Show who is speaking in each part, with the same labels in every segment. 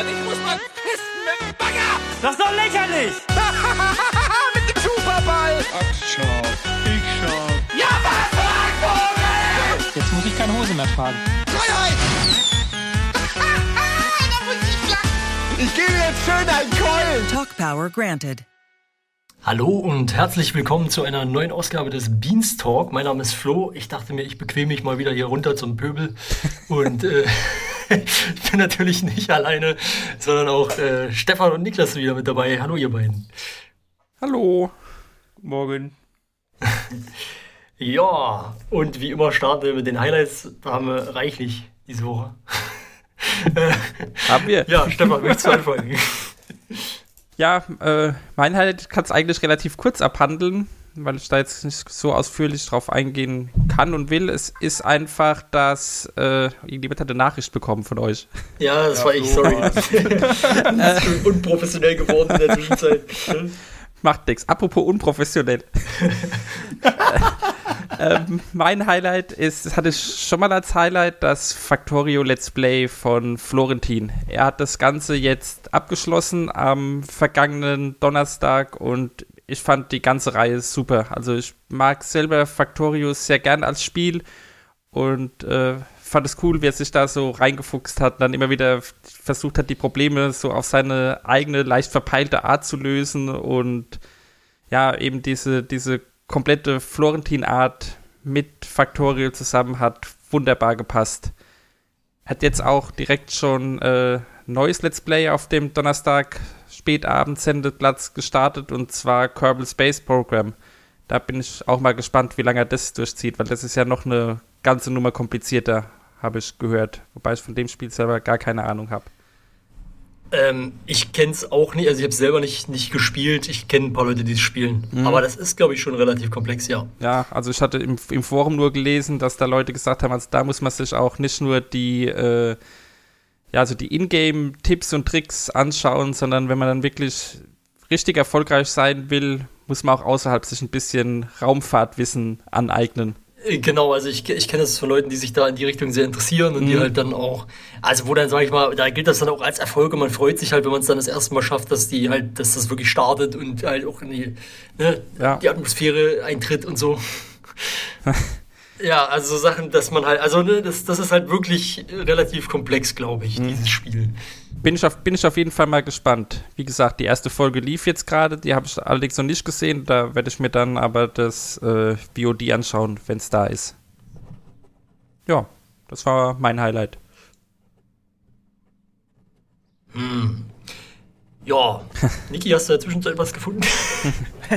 Speaker 1: und ich muss mal pissen mit dem Bagger.
Speaker 2: Das ist doch lächerlich!
Speaker 1: mit dem Superball.
Speaker 3: Ach, schau. Ich schau.
Speaker 1: Ja, was, Vogel?
Speaker 2: Jetzt muss ich keine Hose mehr tragen.
Speaker 1: Freiheit. ich gebe jetzt schön einen Keulen.
Speaker 4: Talk Power granted.
Speaker 5: Hallo und herzlich willkommen zu einer neuen Ausgabe des Beanstalk. Mein Name ist Flo. Ich dachte mir, ich bequeme mich mal wieder hier runter zum Pöbel. Und äh, ich bin natürlich nicht alleine, sondern auch äh, Stefan und Niklas sind wieder mit dabei. Hallo, ihr beiden.
Speaker 6: Hallo. Morgen.
Speaker 5: Ja, und wie immer starten wir mit den Highlights. Da haben wir reichlich diese Woche.
Speaker 6: Haben wir?
Speaker 5: Ja, Stefan, möchtest du anfangen?
Speaker 6: Ja, äh, mein Highlight kann es eigentlich relativ kurz abhandeln, weil ich da jetzt nicht so ausführlich drauf eingehen kann und will. Es ist einfach, dass äh, irgendjemand hat eine Nachricht bekommen von euch.
Speaker 5: Ja, das war ich, sorry. das ist unprofessionell geworden in der Zwischenzeit.
Speaker 6: Macht nix. Apropos unprofessionell. ähm, mein Highlight ist, das hatte ich schon mal als Highlight, das Factorio Let's Play von Florentin. Er hat das Ganze jetzt abgeschlossen am vergangenen Donnerstag und ich fand die ganze Reihe super. Also ich mag selber Factorio sehr gern als Spiel und äh, fand es cool, wie er sich da so reingefuchst hat, dann immer wieder versucht hat, die Probleme so auf seine eigene, leicht verpeilte Art zu lösen und ja, eben diese, diese komplette Florentin-Art mit Factorial zusammen hat wunderbar gepasst. Hat jetzt auch direkt schon äh, neues Let's Play auf dem Donnerstag spätabend Sendeplatz gestartet und zwar Kerbal Space Program. Da bin ich auch mal gespannt, wie lange er das durchzieht, weil das ist ja noch eine ganze Nummer komplizierter, habe ich gehört. Wobei ich von dem Spiel selber gar keine Ahnung habe.
Speaker 5: Ähm, ich kenne es auch nicht, also ich habe es selber nicht, nicht gespielt. Ich kenne ein paar Leute, die es spielen.
Speaker 6: Mhm.
Speaker 5: Aber das ist, glaube ich, schon relativ komplex, ja.
Speaker 6: Ja, also ich hatte im, im Forum nur gelesen, dass da Leute gesagt haben, also da muss man sich auch nicht nur die, äh, ja, also die Ingame-Tipps und Tricks anschauen, sondern wenn man dann wirklich richtig erfolgreich sein will, muss man auch außerhalb sich ein bisschen Raumfahrtwissen aneignen.
Speaker 5: Genau, also ich, ich kenne das von Leuten, die sich da in die Richtung sehr interessieren und die
Speaker 6: Mhm.
Speaker 5: halt dann auch, also wo dann, sage ich mal, da gilt das dann auch als Erfolg und man freut sich halt, wenn man es dann das erste Mal schafft, dass die halt, dass das wirklich startet und halt auch in die, ne,
Speaker 6: Ja.
Speaker 5: die Atmosphäre eintritt und so. ja, also so Sachen, dass man halt, also ne, das, das ist halt wirklich relativ komplex, glaube ich,
Speaker 6: Mhm.
Speaker 5: dieses Spiel.
Speaker 6: Bin ich, auf, bin ich auf jeden Fall mal gespannt. Wie gesagt, die erste Folge lief jetzt gerade, die habe ich allerdings noch nicht gesehen. Da werde ich mir dann aber das äh, VOD anschauen, wenn es da ist. Ja, das war mein Highlight.
Speaker 5: Ja, Niki, hast du in der Zwischenzeit was gefunden?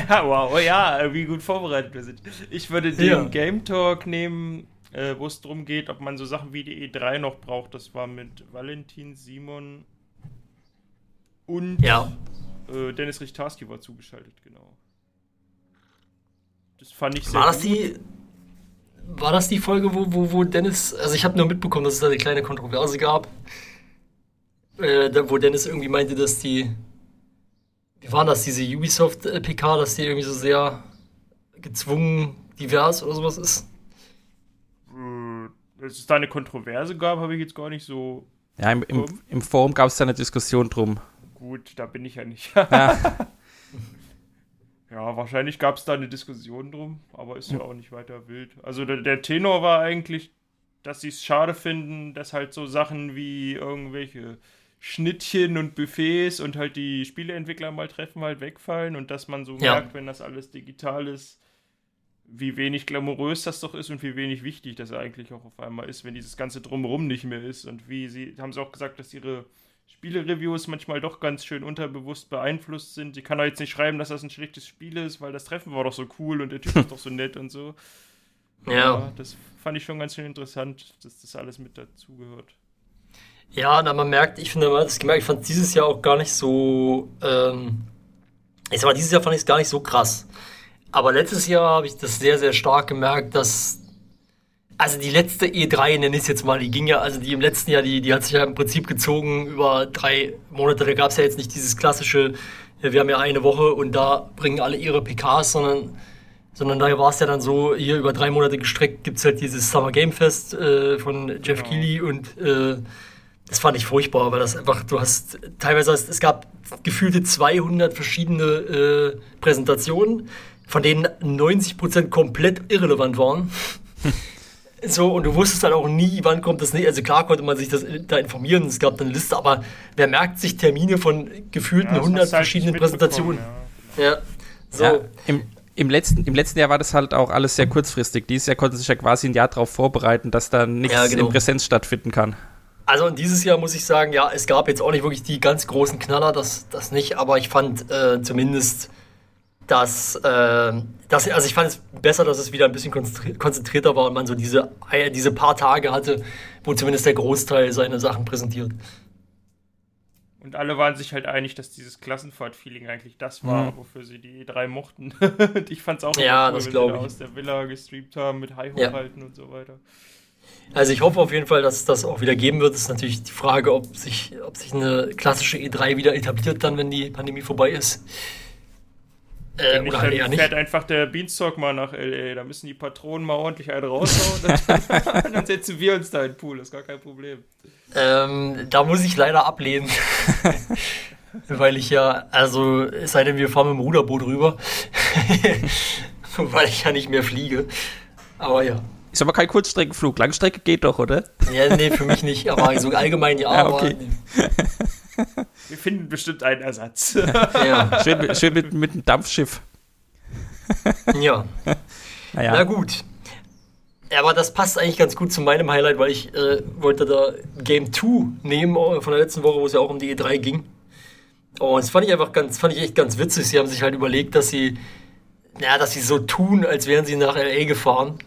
Speaker 7: Ja, wow, oh ja, wie gut vorbereitet wir sind. Ich würde den
Speaker 5: Ja.
Speaker 7: Game Talk nehmen, äh, wo es darum geht, ob man so Sachen wie die E3 noch braucht. Das war mit Valentin, Simon und
Speaker 5: ja.
Speaker 7: äh, Dennis Richtarski war zugeschaltet, genau. Das fand ich sehr
Speaker 5: War das
Speaker 7: gut.
Speaker 5: die. War das die Folge, wo, wo, wo Dennis. Also ich habe nur mitbekommen, dass es da eine kleine Kontroverse gab. Äh, wo Dennis irgendwie meinte, dass die. Wie war das, diese Ubisoft-PK, dass die irgendwie so sehr gezwungen divers oder sowas ist?
Speaker 7: Äh, Dass es da eine Kontroverse gab, habe ich jetzt gar nicht so
Speaker 6: Ja, im, im, im Forum gab es da eine Diskussion drum.
Speaker 7: gut, da bin ich ja nicht.
Speaker 6: Ja,
Speaker 7: Ja, wahrscheinlich gab es da eine Diskussion drum, aber ist ja auch nicht weiter wild. Also der, der Tenor war eigentlich, dass sie es schade finden, dass halt so Sachen wie irgendwelche Schnittchen und Buffets und halt die Spieleentwickler mal treffen halt wegfallen und dass man so
Speaker 5: Ja.
Speaker 7: merkt, wenn das alles digital ist, wie wenig glamourös das doch ist und wie wenig wichtig das eigentlich auch auf einmal ist, wenn dieses ganze Drumherum nicht mehr ist und wie sie, haben sie auch gesagt, dass ihre Spiele-Reviews manchmal doch ganz schön unterbewusst beeinflusst sind. Sie kann doch jetzt nicht schreiben, dass das ein schlechtes Spiel ist, weil das Treffen war doch so cool und der Typ ist doch so nett und so.
Speaker 5: Ja.
Speaker 7: das fand ich schon ganz schön interessant, dass das alles mit dazugehört.
Speaker 5: Ja, na, man merkt, ich finde, man hat es gemerkt, ich fand dieses Jahr auch gar nicht so. Ähm, ich sag mal, dieses Jahr fand ich es gar nicht so krass. Aber letztes Jahr habe ich das sehr, sehr stark gemerkt, dass. Also die letzte E3, nenne ich es jetzt mal, die ging ja, also die im letzten Jahr, die, die hat sich ja im Prinzip gezogen über drei Monate. Da gab es ja jetzt nicht dieses klassische, wir haben ja eine Woche und da bringen alle ihre PKs, sondern, sondern da war es ja dann so, hier über drei Monate gestreckt gibt es halt dieses Summer Game Fest äh, von Jeff
Speaker 7: Genau.
Speaker 5: Keighley und äh, Das fand ich furchtbar, weil das einfach, du hast teilweise, es gab gefühlte 200 verschiedene äh, Präsentationen, von denen 90% komplett irrelevant waren. So, und du wusstest dann auch nie, wann kommt das nicht. Also klar konnte man sich das da informieren, es gab eine Liste, aber wer merkt sich Termine von gefühlten
Speaker 7: Ja, das
Speaker 5: 100
Speaker 7: hast du halt
Speaker 5: verschiedenen Präsentationen? Ja. So.
Speaker 6: Ja, im, im, letzten, Im letzten Jahr war das halt auch alles sehr kurzfristig. Dieses Jahr konnte sich ja quasi ein Jahr darauf vorbereiten, dass da nichts
Speaker 5: Ja, genau.
Speaker 6: in Präsenz stattfinden kann.
Speaker 5: Also dieses Jahr muss ich sagen, ja, es gab jetzt auch nicht wirklich die ganz großen Knaller, das, das nicht, aber ich fand äh, zumindest, dass, äh, dass, also ich fand es besser, dass es wieder ein bisschen konzentri- konzentrierter war und man so diese, äh, diese paar Tage hatte, wo zumindest der Großteil seine Sachen präsentiert.
Speaker 7: Und alle waren sich halt einig, dass dieses Klassenfahrt-Feeling eigentlich das war,
Speaker 6: Mhm.
Speaker 7: wofür sie die drei mochten. Und ich fand's auch
Speaker 5: Ja,
Speaker 7: immer
Speaker 5: das
Speaker 7: wenn sie da aus der Villa gestreamt haben mit High
Speaker 5: Ja.
Speaker 7: hochhalten und so weiter.
Speaker 5: Also ich hoffe auf jeden Fall, dass es das auch wieder geben wird. Es ist natürlich die Frage, ob sich, ob sich eine klassische E3 wieder etabliert dann, wenn die Pandemie vorbei ist. Äh,
Speaker 7: nicht,
Speaker 5: oder halt eher
Speaker 7: dann
Speaker 5: nicht.
Speaker 7: fährt einfach der Beanstalk mal nach L.A. Da müssen die Patronen mal ordentlich einen raushauen. dann, dann setzen wir uns da in den Pool, das ist gar kein Problem.
Speaker 5: Ähm, da muss ich leider ablehnen. Weil ich ja, also, es sei denn, wir fahren mit dem Ruderboot rüber. Weil ich ja nicht mehr fliege. Aber ja.
Speaker 6: Ist aber kein Kurzstreckenflug. Langstrecke geht doch, oder?
Speaker 5: Ja, nee, für mich nicht. Aber so allgemein ja.
Speaker 6: Ja, okay.
Speaker 5: Aber,
Speaker 7: Wir finden bestimmt einen Ersatz.
Speaker 5: ja.
Speaker 6: Schön, mit- schön mit, mit einem Dampfschiff.
Speaker 5: ja.
Speaker 6: Naja.
Speaker 5: Na gut. Aber das passt eigentlich ganz gut zu meinem Highlight, weil ich äh, wollte da Game 2 nehmen äh, von der letzten Woche, wo es ja auch um die E3 ging. Und das fand ich einfach ganz, fand ich echt ganz witzig. Sie haben sich halt überlegt, dass sie, ja, dass sie so tun, als wären sie nach LA gefahren.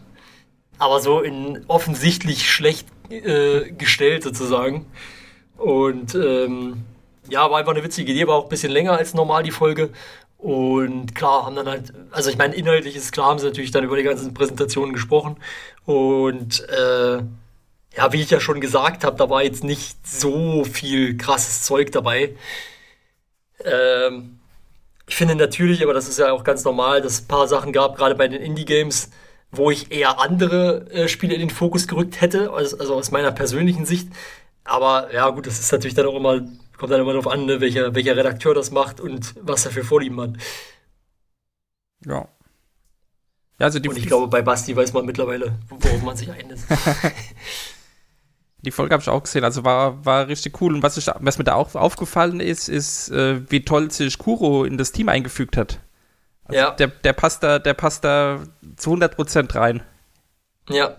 Speaker 5: Aber so in offensichtlich schlecht äh, gestellt sozusagen. Und ähm, ja, war einfach eine witzige Idee, war auch ein bisschen länger als normal die Folge. Und klar, haben dann halt, also ich meine, inhaltlich ist klar, haben sie natürlich dann über die ganzen Präsentationen gesprochen. Und äh, ja, wie ich ja schon gesagt habe, da war jetzt nicht so viel krasses Zeug dabei. Ähm, ich finde natürlich, aber das ist ja auch ganz normal, dass es ein paar Sachen gab, gerade bei den Indie-Games, wo ich eher andere äh, Spiele in den Fokus gerückt hätte, also, also aus meiner persönlichen Sicht. Aber ja, gut, das ist natürlich dann auch immer, kommt dann immer darauf an, ne, welcher, welcher Redakteur das macht und was er für Vorlieben hat.
Speaker 6: Ja. Ja, also die,
Speaker 5: Und ich glaube, bei Basti weiß man mittlerweile, worauf man sich einlässt.
Speaker 6: die Folge habe ich auch gesehen. Also war, war richtig cool. Und was, ich, was mir da auch aufgefallen ist, ist, äh, wie toll sich Kuro in das Team eingefügt hat. Also
Speaker 5: Ja.
Speaker 6: der, der, passt da, der passt da zu 100% rein.
Speaker 5: Ja.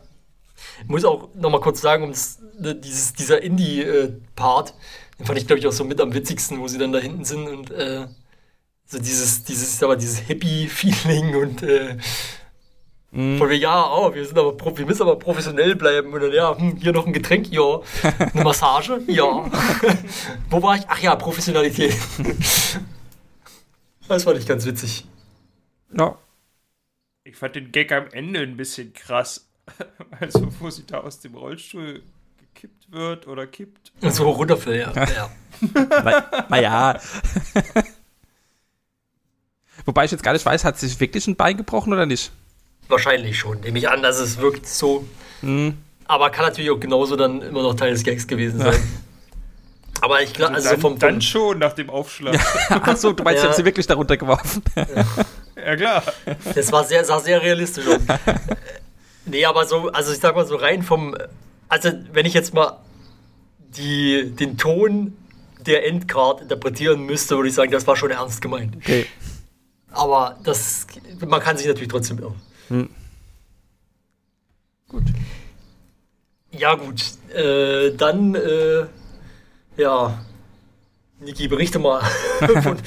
Speaker 5: Ich muss auch noch mal kurz sagen, um das, ne, dieses, dieser Indie-Part, den fand ich, glaube ich, auch so mit am witzigsten, wo sie dann da hinten sind und äh, so dieses, dieses, aber dieses Hippie-Feeling und äh,
Speaker 6: Mhm.
Speaker 5: von wegen, ja, oh, wir sind aber wir müssen aber professionell bleiben und dann, ja, hm, hier noch ein Getränk, ja, eine Massage, ja. wo war ich? Ach ja, Professionalität. das fand ich ganz witzig.
Speaker 6: Ja.
Speaker 7: Ich fand den Gag am Ende ein bisschen krass. Also, wo sie da aus dem Rollstuhl gekippt wird oder kippt.
Speaker 5: Und so runterfällt, ja. ja.
Speaker 6: Na, naja. Wobei ich jetzt gar nicht weiß, hat sich wirklich ein Bein gebrochen oder nicht?
Speaker 5: Wahrscheinlich schon. Nehme ich an, dass es wirkt so.
Speaker 6: Mhm.
Speaker 5: Aber kann natürlich auch genauso dann immer noch Teil des Gags gewesen sein. Aber ich glaube, also
Speaker 7: dann,
Speaker 5: vom, vom
Speaker 7: dann schon nach dem Aufschlag. Ja,
Speaker 6: Achso, du meinst,
Speaker 5: Ja.
Speaker 6: sie haben sie wirklich darunter geworfen.
Speaker 7: Klar.
Speaker 5: das war sehr, sah sehr realistisch aus. nee, aber so, also ich sag mal so rein vom, also wenn ich jetzt mal die, den Ton der Endcard interpretieren müsste, würde ich sagen, das war schon ernst gemeint.
Speaker 6: Okay.
Speaker 5: Aber das, man kann sich natürlich trotzdem irren.
Speaker 6: Hm.
Speaker 5: Gut. Ja, gut. Äh, dann, äh, ja. Niki, berichte mal von,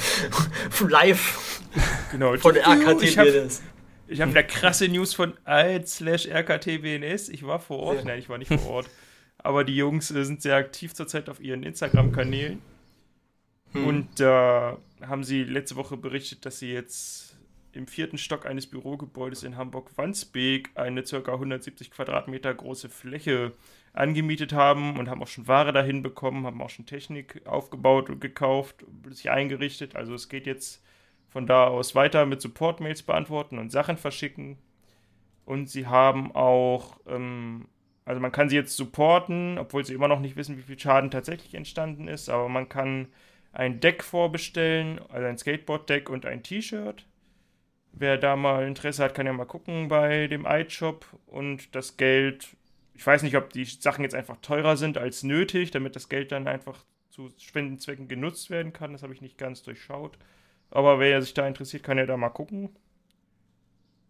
Speaker 5: von live
Speaker 7: Genau.
Speaker 5: von der RKT
Speaker 7: Ich habe hab wieder krasse News von alt slash RKTBNS. Ich war vor Ort.
Speaker 5: Ja.
Speaker 7: Nein, ich war nicht vor Ort. Aber die Jungs äh, sind sehr aktiv zurzeit auf ihren Instagram-Kanälen.
Speaker 5: Hm.
Speaker 7: Und da haben sie letzte Woche berichtet, dass sie jetzt im vierten Stock eines Bürogebäudes in Hamburg-Wandsbek eine ca. 170 Quadratmeter große Fläche angemietet haben und haben auch schon Ware dahin bekommen, haben auch schon Technik aufgebaut und gekauft, sich eingerichtet. Also es geht jetzt von da aus weiter mit Support-Mails beantworten und Sachen verschicken. Und sie haben auch ähm, Also man kann sie jetzt supporten, obwohl sie immer noch nicht wissen, wie viel Schaden tatsächlich entstanden ist, aber man kann ein Deck vorbestellen, also ein Skateboard-Deck und ein T-Shirt. Wer da mal Interesse hat, kann ja mal gucken bei dem iShop und das Geld, ich weiß nicht, ob die Sachen jetzt einfach teurer sind als nötig, damit das Geld dann einfach zu Spendenzwecken genutzt werden kann. Das habe ich nicht ganz durchschaut. Aber wer sich da interessiert, kann ja da mal gucken.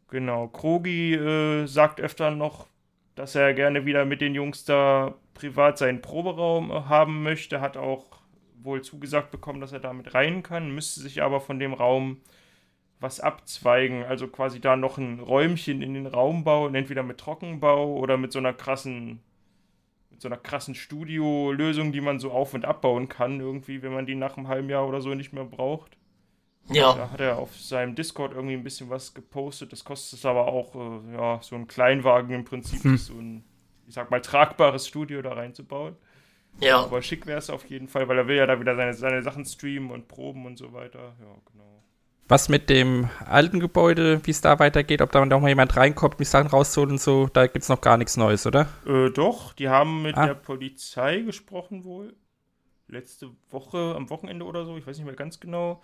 Speaker 7: Genau, Krogi äh, sagt öfter noch, dass er gerne wieder mit den Jungs da privat seinen Proberaum äh, haben möchte. Hat auch wohl zugesagt bekommen, dass er damit rein kann, müsste sich aber von dem Raum was abzweigen, also quasi da noch ein Räumchen in den Raum bauen, entweder mit Trockenbau oder mit so einer krassen mit so einer krassen Studio-Lösung, die man so auf- und abbauen kann, irgendwie, wenn man die nach einem halben Jahr oder so nicht mehr braucht.
Speaker 5: Ja.
Speaker 7: Da hat er auf seinem Discord irgendwie ein bisschen was gepostet. Das kostet aber auch, äh, ja, so ein Kleinwagen im Prinzip,
Speaker 6: Hm.
Speaker 7: so ein, ich sag mal, tragbares Studio da reinzubauen.
Speaker 5: Ja.
Speaker 7: Aber schick wäre es auf jeden Fall, weil er will ja da wieder seine, seine Sachen streamen und proben und so weiter. Ja, genau.
Speaker 6: Was mit dem alten Gebäude, wie es da weitergeht, ob da noch mal jemand reinkommt, mich Sachen rausholen und so, da gibt es noch gar nichts Neues, oder?
Speaker 7: Äh, doch, die haben mit
Speaker 6: Ah.
Speaker 7: der Polizei gesprochen wohl. Letzte Woche, am Wochenende oder so, ich weiß nicht mehr ganz genau.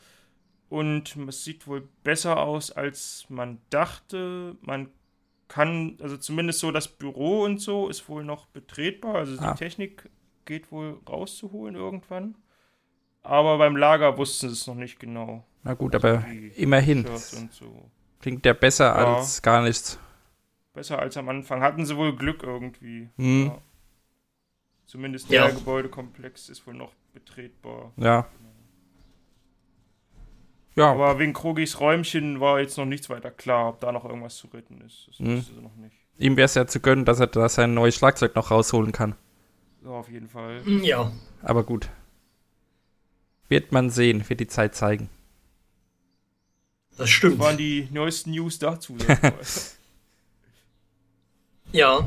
Speaker 7: Und es sieht wohl besser aus, als man dachte. Man kann, also zumindest so das Büro und so ist wohl noch betretbar. Also
Speaker 6: Ah.
Speaker 7: die Technik geht wohl rauszuholen irgendwann. Aber beim Lager wussten sie es noch nicht genau.
Speaker 6: Na gut, aber
Speaker 7: Die
Speaker 6: immerhin.
Speaker 7: So.
Speaker 6: Klingt ja besser
Speaker 7: Ja.
Speaker 6: als gar nichts.
Speaker 7: Besser als am Anfang. Hatten sie wohl Glück irgendwie.
Speaker 6: Hm.
Speaker 7: Ja. Zumindest
Speaker 5: Ja.
Speaker 7: der Gebäudekomplex ist wohl noch betretbar.
Speaker 6: Ja. Ja,
Speaker 7: Aber wegen Krogis Räumchen war jetzt noch nichts weiter klar, ob da noch irgendwas zu retten ist. Das
Speaker 6: Mhm.
Speaker 7: wusste sie noch nicht.
Speaker 6: ihm wäre es ja zu gönnen, dass er da sein neues Schlagzeug noch rausholen kann.
Speaker 7: So, auf jeden Fall.
Speaker 5: Ja.
Speaker 6: Aber gut. Wird man sehen, wird die Zeit zeigen.
Speaker 5: Das
Speaker 7: Das
Speaker 5: stimmt.
Speaker 7: waren die neuesten News dazu.
Speaker 5: Ja.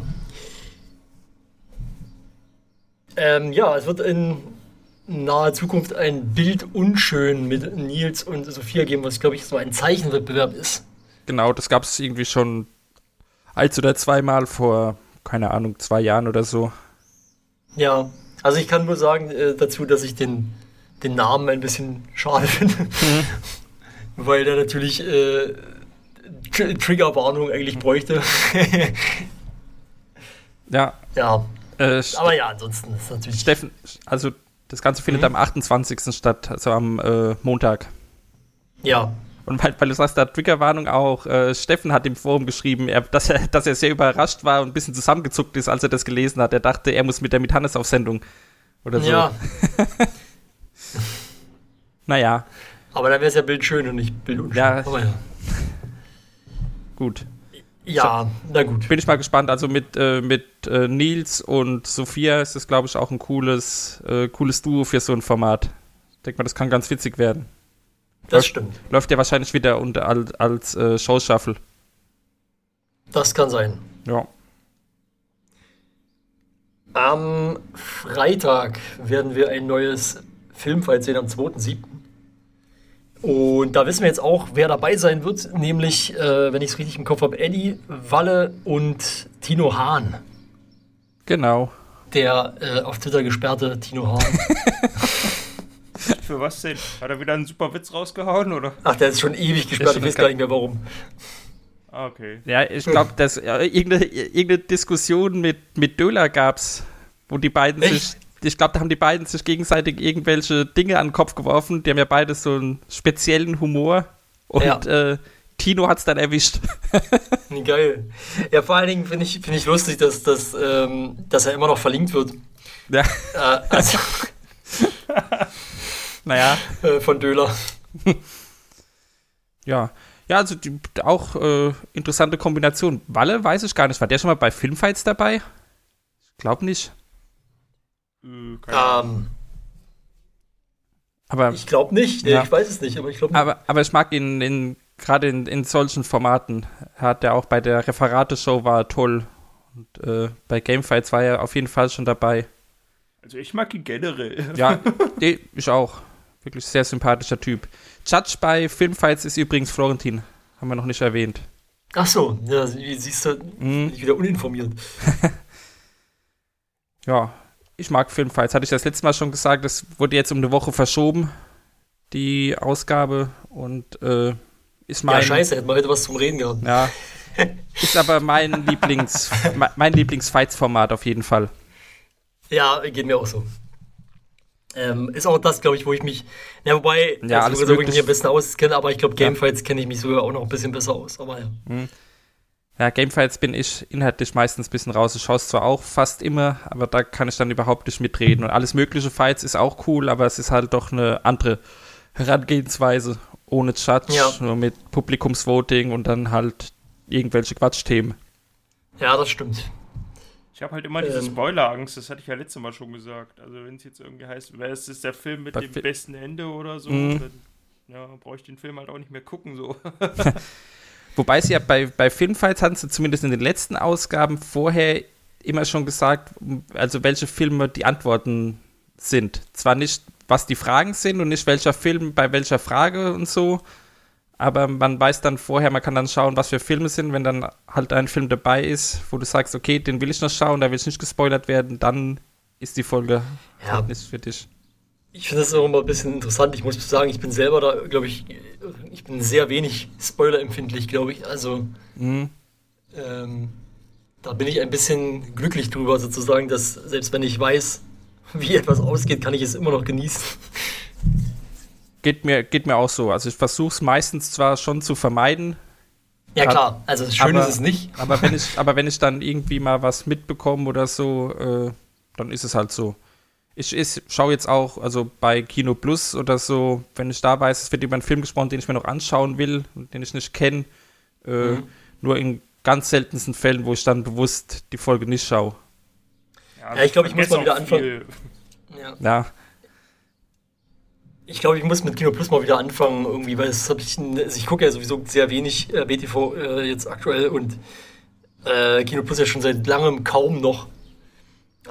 Speaker 5: Ähm, ja, es wird in naher Zukunft ein Bild unschön mit Nils und Sophia geben, was glaube ich so ein Zeichenwettbewerb ist.
Speaker 6: Genau, das gab es irgendwie schon eins oder zweimal vor, keine Ahnung, zwei Jahren oder so.
Speaker 5: Ja, also ich kann nur sagen äh, dazu, dass ich den, den Namen ein bisschen schade finde, weil der natürlich äh, Tr Triggerwarnung eigentlich bräuchte.
Speaker 6: Ja,
Speaker 5: ja,
Speaker 6: äh,
Speaker 5: aber ja, ansonsten ist natürlich.
Speaker 6: Steffen, also das Ganze findet
Speaker 5: Mhm.
Speaker 6: am 28. statt, also am äh, Montag.
Speaker 5: Ja,
Speaker 6: Und weil, weil du sagst, da Triggerwarnung auch, äh, Steffen hat im Forum geschrieben, er, dass, er, dass er sehr überrascht war und ein bisschen zusammengezuckt ist, als er das gelesen hat. Er dachte, er muss mit der mit Hannes auf Sendung. Oder so.
Speaker 5: ja,
Speaker 6: Naja,
Speaker 5: aber dann wäre es ja bildschön und nicht bildunschön.
Speaker 6: Ja.
Speaker 5: aber ja.
Speaker 6: gut.
Speaker 5: Ja, na gut.
Speaker 6: Bin ich mal gespannt. Also mit, äh, mit äh, Nils und Sophia ist das, glaube ich, auch ein cooles, äh, cooles Duo für so ein Format. Ich denke mal, das kann ganz witzig werden.
Speaker 5: Das stimmt.
Speaker 6: Läuft ja wahrscheinlich wieder unter, als, als äh, Showshuffle.
Speaker 5: Das kann sein.
Speaker 6: Ja.
Speaker 5: Am Freitag werden wir ein neues Filmfight sehen, am 2.7. Und da wissen wir jetzt auch, wer dabei sein wird, nämlich, äh, wenn ich es richtig im Kopf habe, Eddie, Walle und Tino Hahn.
Speaker 6: Genau.
Speaker 5: Der äh, auf Twitter gesperrte Tino Hahn.
Speaker 7: Für was denn? Hat er wieder einen super Witz rausgehauen, oder?
Speaker 5: Ach, der ist schon ewig gesperrt, ich weiß gar nicht mehr warum.
Speaker 7: Ah, okay.
Speaker 6: Ja, ich glaube, dass äh, irgendeine, irgendeine Diskussion mit, mit Döler gab's, wo die beiden
Speaker 5: Echt?
Speaker 6: sich. Ich glaube, da haben die beiden sich gegenseitig irgendwelche Dinge an den Kopf geworfen. Die haben ja beide so einen speziellen Humor. Und
Speaker 5: Ja.
Speaker 6: äh, Tino hat's dann erwischt.
Speaker 5: Geil. Ja, vor allen Dingen finde ich, find ich lustig, dass, dass, ähm, dass er immer noch verlinkt wird.
Speaker 6: ja,
Speaker 5: Äh, also,
Speaker 6: naja.
Speaker 5: äh, von Döler.
Speaker 6: Ja. Ja, also die, auch äh, interessante Kombination. Walle weiß ich gar nicht. War der schon mal bei Filmfights dabei? Ich glaube nicht.
Speaker 7: Äh.
Speaker 5: Ähm,
Speaker 6: Aber,
Speaker 5: ich glaube nicht.
Speaker 6: Ja.
Speaker 5: Ich weiß es nicht, aber ich glaube nicht.
Speaker 6: aber, aber ich mag ihn in, gerade in, in solchen Formaten. Hat er auch bei der Referate-Show war er toll. Und äh, bei Gamefights war er auf jeden Fall schon dabei.
Speaker 7: Also ich mag ihn generell.
Speaker 6: Ja, ich auch. Wirklich sehr sympathischer Typ. Judge bei Filmfights ist übrigens Florentin. Haben wir noch nicht erwähnt.
Speaker 5: Ach so, ja, wie siehst du,
Speaker 6: Mhm.
Speaker 5: bin ich wieder uninformiert.
Speaker 6: ja, ich mag Filmfights. Hatte ich das letzte Mal schon gesagt, das wurde jetzt um eine Woche verschoben, die Ausgabe. Und äh, ist mein.
Speaker 5: Ja, scheiße, hätten wir heute was zum Reden gehabt.
Speaker 6: Ja. Ist aber mein Lieblings, mein Lieblings-Fights-Format auf jeden Fall.
Speaker 5: Ja, geht mir auch so. Ähm, ist auch das, glaube ich, wo ich mich. Na, wobei,
Speaker 6: Ja,
Speaker 5: also,
Speaker 6: alles
Speaker 5: ich mich am besten auskenne, aber ich glaube,
Speaker 6: Ja.
Speaker 5: Gamefights kenne ich mich sogar auch noch ein bisschen besser aus. Aber ja.
Speaker 6: Ja, Gamefights bin ich inhaltlich meistens ein bisschen raus. Ich schaue es zwar auch fast immer, aber da kann ich dann überhaupt nicht mitreden. Und alles mögliche Fights ist auch cool, aber es ist halt doch eine andere Herangehensweise. Ohne Judge,
Speaker 5: Ja.
Speaker 6: nur mit Publikumsvoting und dann halt irgendwelche Quatschthemen.
Speaker 5: ja, das stimmt.
Speaker 7: Ich habe halt immer diese
Speaker 5: Ähm.
Speaker 7: Spoiler-Angst, das hatte ich ja letztes Mal schon gesagt. Also wenn es jetzt irgendwie heißt, wer ist es der Film mit
Speaker 6: Bei
Speaker 7: dem besten Ende oder so,
Speaker 6: Mhm.
Speaker 7: dann ja, brauche ich den Film halt auch nicht mehr gucken. So.
Speaker 6: Wobei sie ja bei, bei Filmfights hatten sie zumindest in den letzten Ausgaben vorher immer schon gesagt, also welche Filme die Antworten sind. Zwar nicht, was die Fragen sind und nicht welcher Film bei welcher Frage und so, aber man weiß dann vorher, man kann dann schauen, was für Filme sind, wenn dann halt ein Film dabei ist, wo du sagst, okay, den will ich noch schauen, da will ich nicht gespoilert werden, dann ist die Folge
Speaker 5: Ja.
Speaker 6: halt nicht für dich.
Speaker 5: Ich finde das auch immer ein bisschen interessant. Ich muss sagen, ich bin selber da, glaube ich, ich bin sehr wenig spoilerempfindlich, glaube ich. Also,
Speaker 6: Mhm.
Speaker 5: ähm, da bin ich ein bisschen glücklich drüber, sozusagen, dass selbst wenn ich weiß, wie etwas ausgeht, kann ich es immer noch genießen.
Speaker 6: Geht mir, geht mir auch so. Also ich versuche es meistens zwar schon zu vermeiden,
Speaker 5: Ja, klar. Also, schön
Speaker 6: aber-
Speaker 5: ist es nicht.
Speaker 6: Aber wenn ich, aber wenn ich dann irgendwie mal was mitbekomme oder so, äh, dann ist es halt so. Ich, ich schaue jetzt auch, also bei Kino Plus oder so, wenn ich da weiß, es wird über einen Film gesprochen, den ich mir noch anschauen will und den ich nicht kenne, äh,
Speaker 5: Mhm.
Speaker 6: nur in ganz seltensten Fällen, wo ich dann bewusst die Folge nicht schaue.
Speaker 5: Ja, ich glaub, ich muss mal wieder anfangen. Ja.
Speaker 6: Ja,
Speaker 5: Ich glaube, ich muss mit Kino Plus mal wieder anfangen, irgendwie, weil das habe ich, also ich gucke ja sowieso sehr wenig äh, BTV äh, jetzt aktuell und äh, Kino Plus ja schon seit langem kaum noch.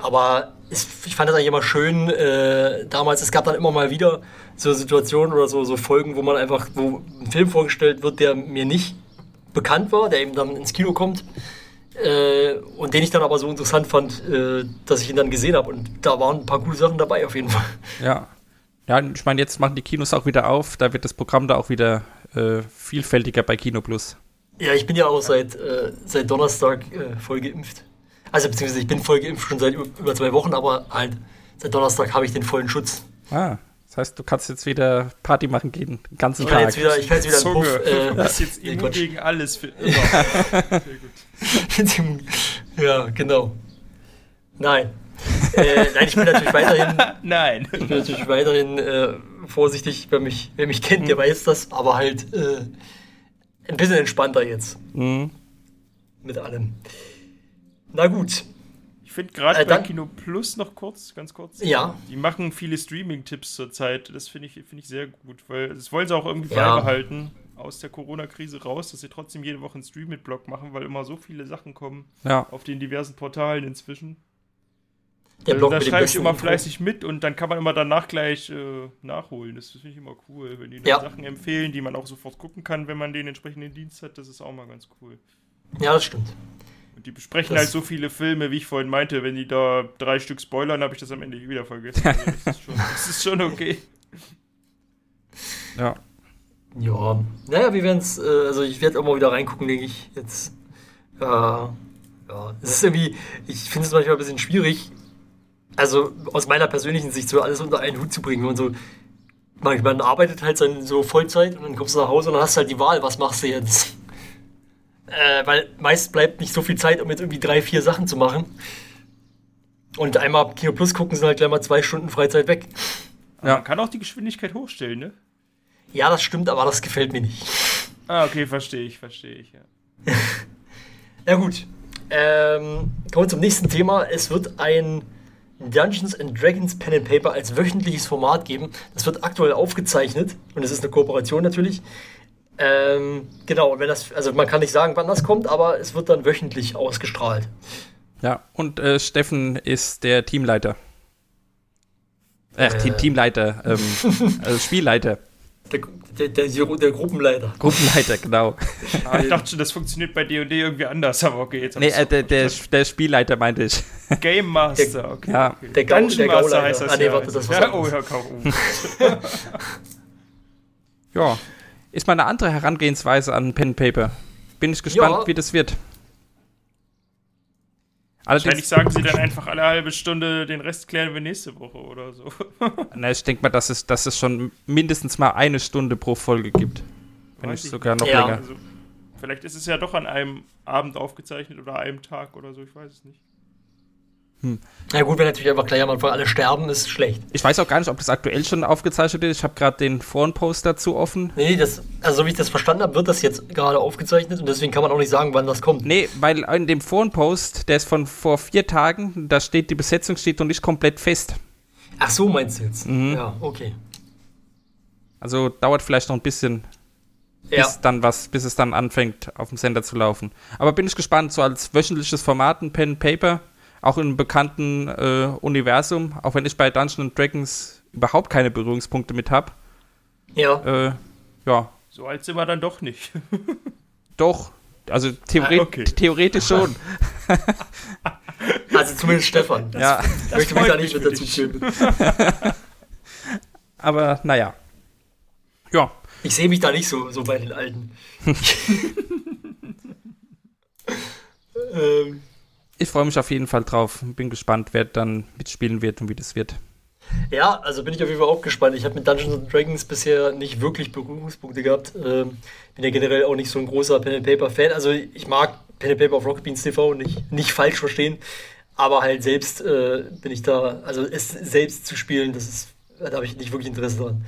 Speaker 5: Aber ich fand das eigentlich immer schön, äh, damals, es gab dann immer mal wieder so Situationen oder so, so Folgen, wo man einfach, wo ein Film vorgestellt wird, der mir nicht bekannt war, der eben dann ins Kino kommt. Äh, und den ich dann aber so interessant fand, äh, dass ich ihn dann gesehen habe. Und da waren ein paar coole Sachen dabei auf jeden Fall.
Speaker 6: ja. Ja, ich meine, jetzt machen die Kinos auch wieder auf, da wird das Programm da auch wieder äh, vielfältiger bei Kino Plus.
Speaker 5: Ja, ich bin ja auch seit, äh, seit Donnerstag äh, voll geimpft. Also beziehungsweise ich bin voll geimpft schon seit über, zwei Wochen, aber halt seit Donnerstag habe ich den vollen Schutz.
Speaker 6: Ah, das heißt, du kannst jetzt wieder Party machen gehen, den ganzen
Speaker 5: Ich
Speaker 6: Tag.
Speaker 5: jetzt wieder, ich kann jetzt wieder einen
Speaker 7: Zunge.
Speaker 5: Puff. Äh,
Speaker 7: du bist jetzt immun gegen alles für immer. Sehr gut.
Speaker 5: ja, genau. Nein. äh, nein, ich bin natürlich weiterhin,
Speaker 7: Nein.
Speaker 5: ich bin natürlich weiterhin äh, vorsichtig. Wer mich, wer mich kennt, der weiß das, aber halt äh, ein bisschen entspannter jetzt
Speaker 6: Mhm.
Speaker 5: mit allem. Na gut.
Speaker 7: Ich finde gerade
Speaker 5: Äh,
Speaker 7: bei Kino Plus noch kurz, ganz kurz.
Speaker 5: Ja.
Speaker 7: Die machen viele Streaming-Tipps zurzeit. Das finde ich, finde ich sehr gut, weil das wollen sie auch irgendwie
Speaker 5: Ja.
Speaker 7: beibehalten aus der Corona-Krise raus, dass sie trotzdem jede Woche einen Stream mit Blog machen, weil immer so viele Sachen kommen
Speaker 6: Ja,
Speaker 7: auf den diversen Portalen inzwischen.
Speaker 5: Der
Speaker 7: Also
Speaker 5: Blog
Speaker 7: da
Speaker 5: mit dem
Speaker 7: schreibe ich immer
Speaker 5: Info.
Speaker 7: fleißig mit und dann kann man immer danach gleich äh, nachholen. Das finde ich immer cool, wenn die dann
Speaker 5: Ja.
Speaker 7: Sachen empfehlen, die man auch sofort gucken kann, wenn man den entsprechenden Dienst hat. Das ist auch mal ganz cool.
Speaker 5: Ja, das stimmt.
Speaker 7: Die besprechen
Speaker 5: Das-
Speaker 7: halt so viele Filme, wie ich vorhin meinte. Wenn die da drei Stück spoilern, habe ich das am Ende wieder vergessen. Also das, ist schon, das ist schon okay.
Speaker 6: ja.
Speaker 5: Ja, naja, wir werden es, äh, also ich werde auch mal wieder reingucken, denke ich. Jetzt, äh, ja, es ist irgendwie, ich finde es manchmal ein bisschen schwierig, also aus meiner persönlichen Sicht so alles unter einen Hut zu bringen und so. Man, man arbeitet halt dann so Vollzeit und dann kommst du nach Hause und dann hast du halt die Wahl, was machst du jetzt? Äh, weil meist bleibt nicht so viel Zeit, um jetzt irgendwie drei, vier Sachen zu machen. Und einmal Kino Plus gucken sind halt gleich mal zwei Stunden Freizeit weg.
Speaker 6: Ja.
Speaker 7: Man kann auch die Geschwindigkeit hochstellen, ne?
Speaker 5: Ja, das stimmt, aber das gefällt mir nicht.
Speaker 7: Ah, okay, verstehe ich, verstehe ich, ja.
Speaker 5: Na gut. Ähm, kommen wir zum nächsten Thema. Es wird ein Dungeons and Dragons Pen and Paper als wöchentliches Format geben. Das wird aktuell aufgezeichnet und es ist eine Kooperation natürlich. Ähm, genau, und wenn das, also man kann nicht sagen, wann das kommt, aber es wird dann wöchentlich ausgestrahlt.
Speaker 6: Ja, und äh, Steffen ist der Teamleiter. Ach,
Speaker 5: Äh.
Speaker 6: Team, Teamleiter, ähm, also Spielleiter.
Speaker 5: Der, der, der, der Gruppenleiter.
Speaker 6: Gruppenleiter, genau.
Speaker 7: Ah, ich dachte schon, das funktioniert bei D&D irgendwie anders, aber okay. Jetzt
Speaker 6: Nee, äh,
Speaker 7: auch
Speaker 6: der, der, der Spielleiter meinte ich.
Speaker 7: Game Master, okay.
Speaker 6: Ja.
Speaker 7: okay.
Speaker 5: Der Gau-
Speaker 7: Dungeon Master heißt das
Speaker 5: Ah, nee,
Speaker 7: ja.
Speaker 5: warte, das
Speaker 7: ja, oh, ja, kaum.
Speaker 6: Ja. Ist mal eine andere Herangehensweise an Pen Paper. Bin ich gespannt,
Speaker 5: Ja.
Speaker 6: wie das wird.
Speaker 7: Wahrscheinlich
Speaker 6: Allerdings,
Speaker 7: sagen sie dann einfach alle halbe Stunde, den Rest klären wir nächste Woche oder so.
Speaker 6: na, ich denke mal, dass es, dass es schon mindestens mal eine Stunde pro Folge gibt. Wenn
Speaker 7: Weiß
Speaker 6: nicht
Speaker 7: ich
Speaker 6: sogar noch
Speaker 5: Ja.
Speaker 6: länger.
Speaker 7: Also, vielleicht ist es ja doch an einem Abend aufgezeichnet oder einem Tag oder so, ich weiß es nicht.
Speaker 5: Na gut, wenn natürlich einfach gleich am Anfang alle sterben, ist schlecht.
Speaker 6: Ich weiß auch gar nicht, ob das aktuell schon aufgezeichnet ist. Ich habe gerade den Forenpost dazu offen.
Speaker 5: Nee, das, also so wie ich das verstanden habe, wird das jetzt gerade aufgezeichnet und deswegen kann man auch nicht sagen, wann das kommt.
Speaker 6: Nee, weil in dem Forenpost, der ist von vor vier Tagen, da steht, die Besetzung steht noch nicht komplett fest.
Speaker 5: Ach so, meinst du jetzt?
Speaker 6: Mhm.
Speaker 5: Ja, okay.
Speaker 6: Also dauert vielleicht noch ein bisschen,
Speaker 5: Ja,
Speaker 6: bis dann was, bis es dann anfängt, auf dem Sender zu laufen. Aber bin ich gespannt, so als wöchentliches Format, ein Pen Paper, auch in einem bekannten äh, Universum, auch wenn ich bei Dungeons Dragons überhaupt keine Berührungspunkte mit habe.
Speaker 5: ja.
Speaker 6: Äh, ja,
Speaker 7: So alt sind wir dann doch nicht.
Speaker 6: doch. Also theoret
Speaker 5: Ah,
Speaker 7: okay.
Speaker 6: theoretisch schon.
Speaker 5: Also zumindest Stefan.
Speaker 6: ja,
Speaker 5: Ich möchte mich da nicht mit dazu zählen.
Speaker 6: aber naja. Ja,
Speaker 5: Ich sehe mich da nicht so, so bei den Alten. ähm,
Speaker 6: ich freue mich auf jeden Fall drauf. Bin gespannt, wer dann mitspielen wird und wie das wird.
Speaker 5: ja, also bin ich auf jeden Fall auch gespannt. Ich habe mit Dungeons Dragons bisher nicht wirklich Berührungspunkte gehabt. Ähm, bin ja generell auch nicht so ein großer Pen Paper Fan. Also ich mag Pen Paper auf Rocket Beans TV nicht, nicht falsch verstehen. Aber halt selbst äh, bin ich da, also es selbst zu spielen, das ist, da habe ich nicht wirklich Interesse dran.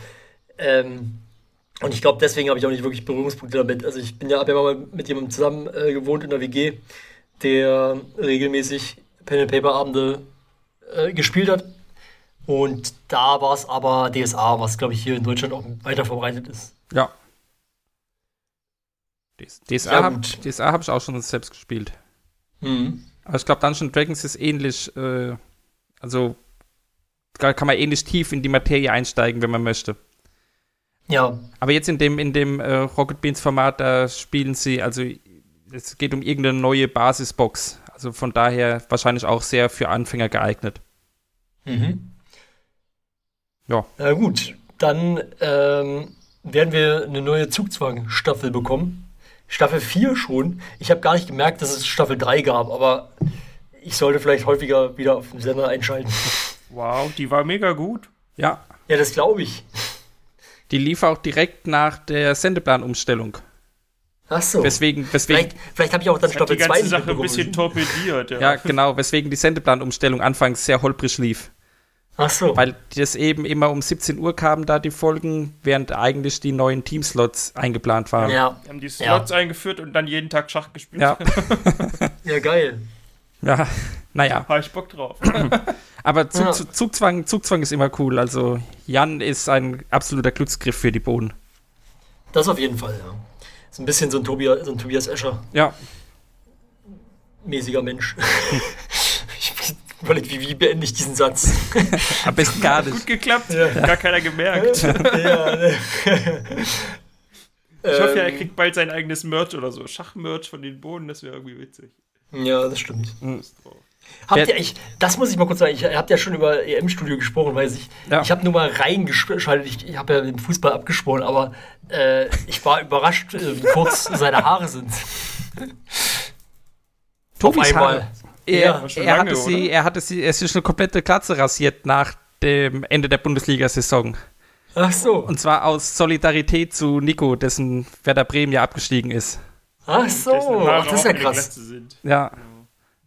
Speaker 5: Ähm, und ich glaube, deswegen habe ich auch nicht wirklich Berührungspunkte damit. Also ich bin ja, habe ja mal mit jemandem zusammen äh, gewohnt in der WG, der regelmäßig Pen and Paper Abende äh, gespielt hat. Und da war es aber DSA, was glaube ich hier in Deutschland auch weiter verbreitet ist.
Speaker 6: Ja. DS- DSA
Speaker 5: Ja,
Speaker 6: habe hab ich auch schon selbst gespielt.
Speaker 5: Mhm.
Speaker 6: Aber ich glaube, Dungeons Dragons ist ähnlich, äh, also da kann man ähnlich tief in die Materie einsteigen, wenn man möchte.
Speaker 5: Ja,
Speaker 6: Aber jetzt in dem, in dem äh, Rocket Beans Format, da spielen sie, also es geht um irgendeine neue Basisbox. Also von daher wahrscheinlich auch sehr für Anfänger geeignet.
Speaker 5: Mhm.
Speaker 6: Ja.
Speaker 5: Na gut, dann ähm, werden wir eine neue Zugzwang-Staffel bekommen. Staffel 4 schon. Ich habe gar nicht gemerkt, dass es Staffel 3 gab, aber ich sollte vielleicht häufiger wieder auf den Sender einschalten.
Speaker 7: Wow, die war mega gut.
Speaker 6: Ja.
Speaker 5: Ja, das glaube ich.
Speaker 6: Die lief auch direkt nach der Sendeplanumstellung.
Speaker 5: Ach so.
Speaker 6: Weswegen, weswegen,
Speaker 5: Vielleicht, vielleicht habe ich auch dann
Speaker 7: die
Speaker 5: Staffel 2
Speaker 7: ganze
Speaker 5: nicht
Speaker 7: Sache ein bisschen torpediert. Ja.
Speaker 6: ja genau, weswegen die Sendeplanumstellung anfangs sehr holprig lief.
Speaker 5: Ach so.
Speaker 6: Weil das eben immer um 17 Uhr kamen da die Folgen, während eigentlich die neuen Teamslots eingeplant waren.
Speaker 5: Ja,
Speaker 7: Die haben die Slots eingeführt und dann jeden Tag Schach gespielt.
Speaker 6: Ja,
Speaker 5: ja, geil.
Speaker 6: ja. naja.
Speaker 7: Habe ich Bock drauf.
Speaker 6: Aber Zug,
Speaker 5: Ja.
Speaker 6: Zug- Zugzwang, Zugzwang ist immer cool. Also Jan ist ein absoluter Glücksgriff für die Bohnen.
Speaker 5: Das auf jeden Fall, ja. Ist ein bisschen so ein Tobias, so ein Tobias Escher
Speaker 6: Ja,
Speaker 5: mäßiger Mensch. ich überlege, wie, wie beende ich diesen Satz?
Speaker 6: am besten gar nicht.
Speaker 7: Gut geklappt. Gar keiner gemerkt.
Speaker 5: ja, ne.
Speaker 7: Ich hoffe ja, er
Speaker 5: Ähm,
Speaker 7: kriegt bald sein eigenes Merch oder so. Schachmerch von den Boden, das wäre irgendwie witzig.
Speaker 5: Ja, das stimmt.
Speaker 7: Drauf.
Speaker 5: Habt ihr, ich, das muss ich mal kurz sagen, ich, ihr habt ja schon über EM-Studio gesprochen, weiß ich.
Speaker 6: Ja.
Speaker 5: Ich habe nur mal reingeschaltet, ich, ich habe ja den Fußball abgesprochen, aber äh, ich war überrascht, äh, wie kurz seine Haare sind.
Speaker 6: Tobis
Speaker 5: einmal.
Speaker 6: Haare. Er,
Speaker 5: Ja,
Speaker 7: schon
Speaker 6: er,
Speaker 7: lange,
Speaker 6: hatte sie,
Speaker 7: oder?
Speaker 6: er hatte sie, er ist sich eine komplette Glatze rasiert nach dem Ende der Bundesliga-Saison.
Speaker 5: Ach so.
Speaker 6: Und zwar aus Solidarität zu Nico, dessen Werder Bremen ja abgestiegen ist.
Speaker 5: Ach so. Ach, das ist ja krass.
Speaker 6: Ja.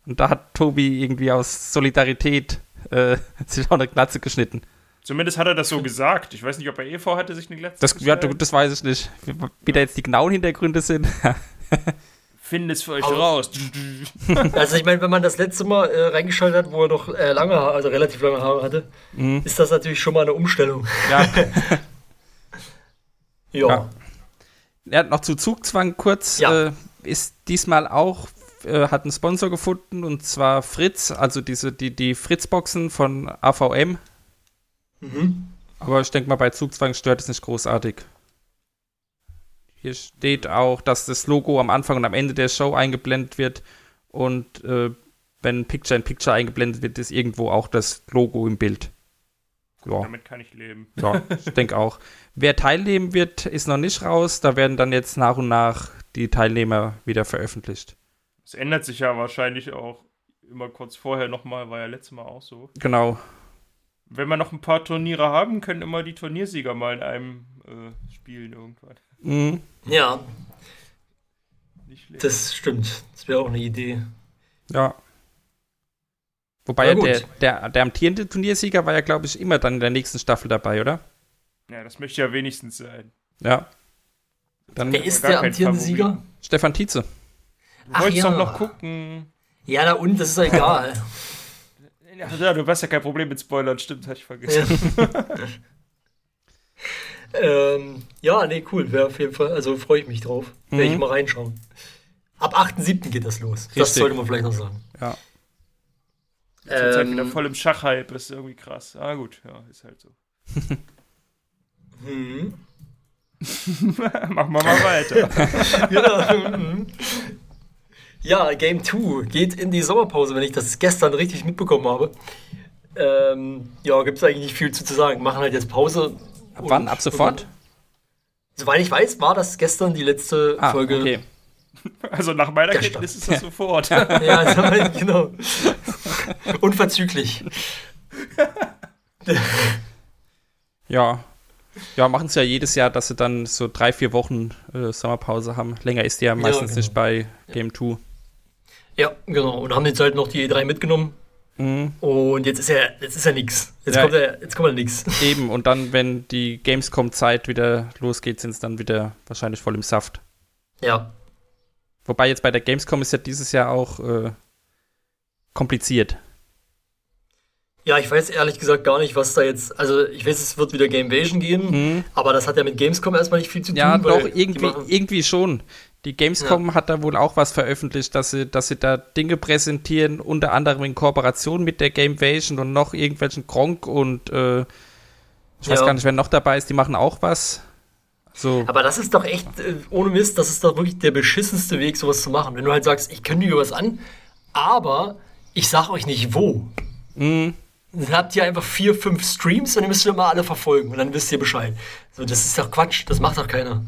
Speaker 6: Und da hat Tobi irgendwie aus Solidarität äh, sich auch eine Glatze geschnitten.
Speaker 7: Zumindest hat er das so gesagt. Ich weiß nicht, ob er eh vorhatte, sich eine Glatze
Speaker 6: Das,
Speaker 7: zu
Speaker 6: ja, das weiß ich nicht. Wie, wie da jetzt die genauen Hintergründe sind.
Speaker 7: Finde es für euch
Speaker 5: Aber-
Speaker 7: raus.
Speaker 5: Also ich meine, wenn man das letzte Mal äh, reingeschaltet hat, wo er noch äh, lange Haare, also relativ lange Haare hatte,
Speaker 6: Mhm.
Speaker 5: ist das natürlich schon mal eine Umstellung.
Speaker 6: ja.
Speaker 5: Ja.
Speaker 6: Ja. Ja, noch zu Zugzwang kurz.
Speaker 5: Ja.
Speaker 6: Äh, ist diesmal auch, äh, hat einen Sponsor gefunden und zwar Fritz, also diese, die, die Fritz-Boxen von AVM.
Speaker 5: Mhm.
Speaker 6: Aber ich denke mal, bei Zugzwang stört es nicht großartig. Hier steht auch, dass das Logo am Anfang und am Ende der Show eingeblendet wird und äh, wenn Picture in Picture eingeblendet wird, ist irgendwo auch das Logo im Bild.
Speaker 7: Ja. Damit kann ich leben.
Speaker 6: Ja, ich denke auch. Wer teilnehmen wird, ist noch nicht raus. Da werden dann jetzt nach und nach die Teilnehmer wieder veröffentlicht.
Speaker 7: Es ändert sich ja wahrscheinlich auch immer kurz vorher nochmal, war ja letztes Mal auch so.
Speaker 6: Genau.
Speaker 7: Wenn wir noch ein paar Turniere haben, können immer die Turniersieger mal in einem äh, spielen irgendwann.
Speaker 5: Mhm. Ja. Das stimmt. Das wäre auch eine Idee.
Speaker 6: Ja. Wobei ja, der, der, der amtierende Turniersieger war ja, glaube ich, immer dann in der nächsten Staffel dabei, oder?
Speaker 7: Ja, das möchte ja wenigstens sein.
Speaker 6: Ja.
Speaker 5: Dann Wer ist der amtierende Sieger?
Speaker 6: Stefan Tietze.
Speaker 7: Ach, wolltest ja. doch noch gucken.
Speaker 5: Ja, na und, das ist ja egal.
Speaker 7: ja, du hast ja kein Problem mit Spoilern, stimmt, hatte ich vergessen.
Speaker 5: Ja, ähm, ja nee, cool, wäre auf jeden Fall, also freue ich mich drauf. Mhm. Werde ich mal reinschauen. Ab 8.7. geht das los. Richtig. Das sollte man vielleicht noch sagen.
Speaker 6: Ja.
Speaker 7: Zurzeit ähm, wieder voll im Schachhype, ist irgendwie krass. Ah, gut, ja, ist halt so. hm. Machen wir mal weiter.
Speaker 5: ja, mhm. Ja, Game 2 geht in die Sommerpause, wenn ich das gestern richtig mitbekommen habe. Ähm, ja, gibt es eigentlich nicht viel zu, zu sagen. Machen halt jetzt Pause.
Speaker 6: Ab wann? Ab sofort?
Speaker 5: Soweit ich weiß, war das gestern die letzte ah, Folge
Speaker 7: okay. Also nach meiner Kenntnis ist das ja. sofort.
Speaker 5: Ja, also, genau. Unverzüglich.
Speaker 6: ja. Ja, machen es ja jedes Jahr, dass sie dann so drei, vier Wochen äh, Sommerpause haben. Länger ist die ja meistens ja, genau. nicht bei Game 2.
Speaker 5: Ja, genau. Und haben jetzt halt noch die E3 mitgenommen. Mhm. Und jetzt ist ja, jetzt ist ja nix. Jetzt, ja, kommt ja, jetzt kommt ja nix.
Speaker 6: Eben, und dann, wenn die Gamescom-Zeit wieder losgeht, sind es dann wieder wahrscheinlich voll im Saft.
Speaker 5: Ja,
Speaker 6: Wobei jetzt bei der Gamescom ist ja dieses Jahr auch äh, kompliziert.
Speaker 5: Ja, ich weiß ehrlich gesagt gar nicht, was da jetzt. Also, ich weiß, es wird wieder Gamevasion geben, mhm. aber das hat ja mit Gamescom erstmal nicht viel zu tun.
Speaker 6: Ja, doch, irgendwie, irgendwie schon. Die Gamescom ja. hat da wohl auch was veröffentlicht, dass sie, dass sie da Dinge präsentieren, unter anderem in Kooperation mit der Gamevasion und noch irgendwelchen Gronk und äh, ich weiß ja. gar nicht, wer noch dabei ist, die machen auch was. So.
Speaker 5: Aber das ist doch echt, äh, ohne Mist, das ist doch wirklich der beschissenste Weg, sowas zu machen. Wenn du halt sagst, ich kündige was an, aber ich sag euch nicht wo. Mhm. Dann habt ihr einfach vier, fünf Streams und ihr müsst ihr mal alle verfolgen und dann wisst ihr Bescheid. So, das ist doch Quatsch, das macht doch keiner.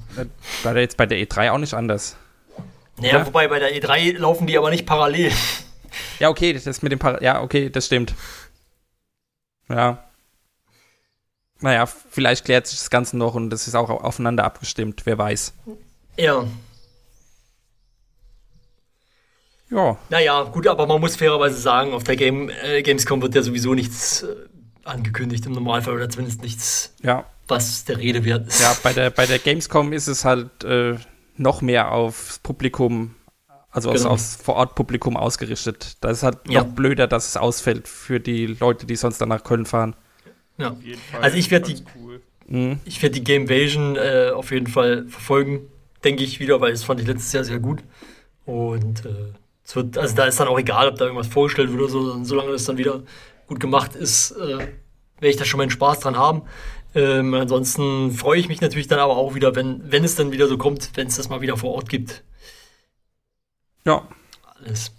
Speaker 6: War jetzt bei der E3 auch nicht anders.
Speaker 5: Naja, ja? wobei bei der E3 laufen die aber nicht parallel.
Speaker 6: Ja, okay, das mit dem Par Ja, okay, das stimmt. Ja. Naja, vielleicht klärt sich das Ganze noch und das ist auch aufeinander abgestimmt, wer weiß.
Speaker 5: Ja. Ja. Naja, gut, aber man muss fairerweise sagen, auf der Game, äh, Gamescom wird ja sowieso nichts äh, angekündigt im Normalfall oder zumindest nichts,
Speaker 6: ja.
Speaker 5: was der Rede wert ist.
Speaker 6: Ja, bei der, bei der Gamescom ist es halt äh, noch mehr aufs Publikum, also genau. aufs, aufs Vor-Ort-Publikum ausgerichtet. Da ist halt ja. noch blöder, dass es ausfällt für die Leute, die sonst dann nach Köln fahren.
Speaker 5: Ja. Also ich werde die, cool. Mhm. ich werde die Gamevasion äh, auf jeden Fall verfolgen, denke ich wieder, weil das fand ich letztes Jahr sehr gut. Und äh, es wird, also da ist dann auch egal, ob da irgendwas vorgestellt wird oder so, solange das dann wieder gut gemacht ist, äh, werde ich da schon meinen Spaß dran haben. Ähm, ansonsten freue ich mich natürlich dann aber auch wieder, wenn, wenn es dann wieder so kommt, wenn es das mal wieder vor Ort gibt.
Speaker 6: Ja.
Speaker 5: Alles.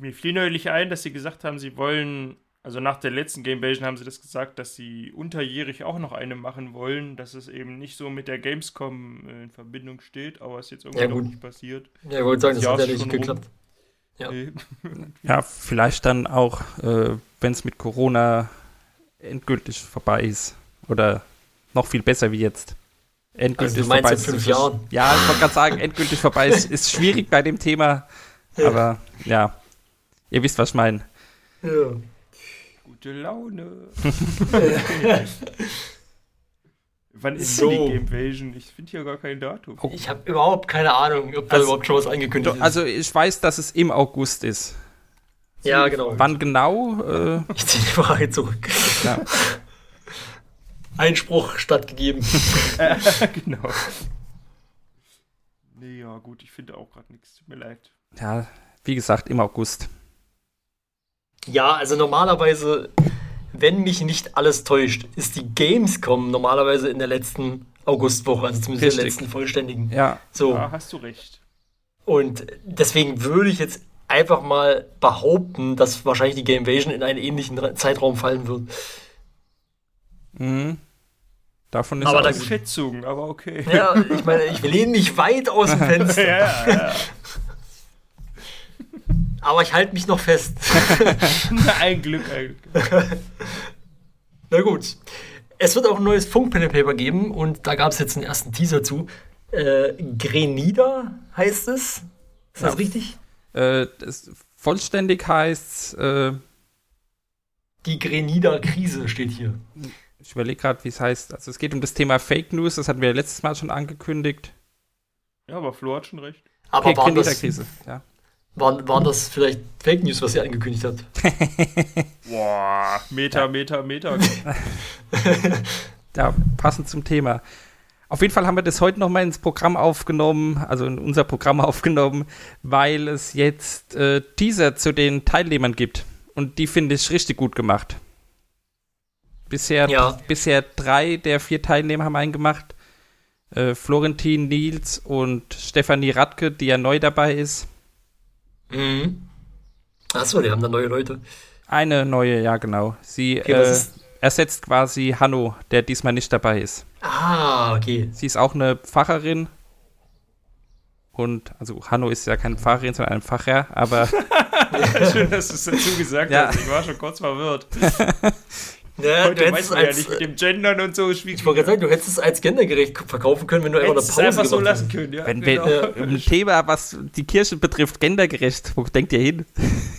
Speaker 7: Mir fiel neulich ein, dass sie gesagt haben, sie wollen also nach der letzten Gamevasion haben sie das gesagt, dass sie unterjährig auch noch eine machen wollen, dass es eben nicht so mit der Gamescom äh, in Verbindung steht, aber es jetzt irgendwie ja, noch nicht passiert.
Speaker 5: Ja, ich wollte sagen, das, das hat ja nicht geklappt.
Speaker 6: Ja. ja, vielleicht dann auch, äh, wenn es mit Corona endgültig vorbei ist. Oder noch viel besser wie jetzt.
Speaker 5: Endgültig also vorbei in fünf ist. Jahren.
Speaker 6: Ja, ich wollte gerade sagen, endgültig vorbei ist, ist schwierig bei dem Thema. Aber ja, ihr wisst, was ich meine.
Speaker 7: Ja gute Laune. Wann ist so. denn die Gamevasion? Ich finde hier gar kein Datum.
Speaker 5: Oh. Ich habe überhaupt keine Ahnung, ob da also, überhaupt schon was angekündigt ist.
Speaker 6: Also ich weiß, dass es im August ist.
Speaker 5: Ja, genau.
Speaker 6: Wann genau? Äh,
Speaker 5: ich ziehe die Frage zurück. Ja. Einspruch stattgegeben.
Speaker 7: genau. Nee, ja, gut, ich finde auch gerade nichts. Tut mir leid.
Speaker 6: Ja, wie gesagt, im August.
Speaker 5: Ja, also normalerweise, wenn mich nicht alles täuscht, ist die Gamescom normalerweise in der letzten Augustwoche, also zumindest der
Speaker 6: Richtig.
Speaker 5: letzten vollständigen.
Speaker 6: Ja,
Speaker 5: So.
Speaker 7: Da hast du recht.
Speaker 5: Und deswegen würde ich jetzt einfach mal behaupten, dass wahrscheinlich die Gamevasion in einen ähnlichen Ra- Zeitraum fallen wird.
Speaker 6: mhm. davon ist
Speaker 5: Aber
Speaker 6: aber
Speaker 5: da-
Speaker 7: Schätzung, aber okay.
Speaker 5: Ja, ich meine, ich lehne mich weit aus dem Fenster,
Speaker 7: ja, ja, ja.
Speaker 5: Aber ich halte mich noch fest.
Speaker 7: ein Glück, ein Glück.
Speaker 5: Na gut. Es wird auch ein neues Funk-Pen and Paper geben und da gab es jetzt einen ersten Teaser zu. Äh, Grenida heißt es. Ist das
Speaker 6: Ja.
Speaker 5: richtig?
Speaker 6: äh, das vollständig heißt, äh,
Speaker 5: Die Grenida-Krise steht hier.
Speaker 6: ich überlege gerade, wie es heißt. Also es geht um das Thema Fake News, das hatten wir letztes Mal schon angekündigt.
Speaker 7: Ja, aber Flo hat schon recht.
Speaker 5: Aber
Speaker 6: Okay,
Speaker 5: das,
Speaker 6: Krediterkrise, ja.
Speaker 5: Waren, waren das vielleicht Fake News, was sie angekündigt hat?
Speaker 7: Boah, Meter, Meter, Meter.
Speaker 6: Ja, passend zum Thema. Auf jeden Fall haben wir das heute nochmal ins Programm aufgenommen, also in unser Programm aufgenommen, weil es jetzt äh, Teaser zu den Teilnehmern gibt. Und die finde ich richtig gut gemacht. Bisher,
Speaker 5: Ja.
Speaker 6: bisher drei der vier Teilnehmer haben einen gemacht. Äh, Florentin Nils und Stefanie Radke, die ja neu dabei ist.
Speaker 5: Mhm. Achso, die haben da neue Leute.
Speaker 6: Eine neue, ja genau. Sie
Speaker 5: Okay,
Speaker 6: äh, ersetzt quasi Hanno, der diesmal nicht dabei ist.
Speaker 5: Ah, okay.
Speaker 6: Sie ist auch eine Pfarrerin. Und, also Hanno ist ja keine Pfarrerin, sondern ein Pfarrer, aber
Speaker 7: Schön, dass du es dazu gesagt
Speaker 6: Ja.
Speaker 7: hast. Ich war schon kurz verwirrt.
Speaker 5: Ja,
Speaker 7: Heute
Speaker 5: du hättest
Speaker 7: weiß
Speaker 5: es
Speaker 7: man ja
Speaker 5: als,
Speaker 7: nicht mit dem Gendern und so.
Speaker 5: ich wollte gerade sagen, du hättest es als gendergerecht verkaufen können, wenn du einfach eine
Speaker 7: Hättest es
Speaker 5: Pause
Speaker 7: einfach so lassen
Speaker 5: hättest.
Speaker 7: können, ja.
Speaker 6: wenn
Speaker 7: genau.
Speaker 6: wir ein Thema, was die Kirche betrifft, gendergerecht, wo denkt ihr hin?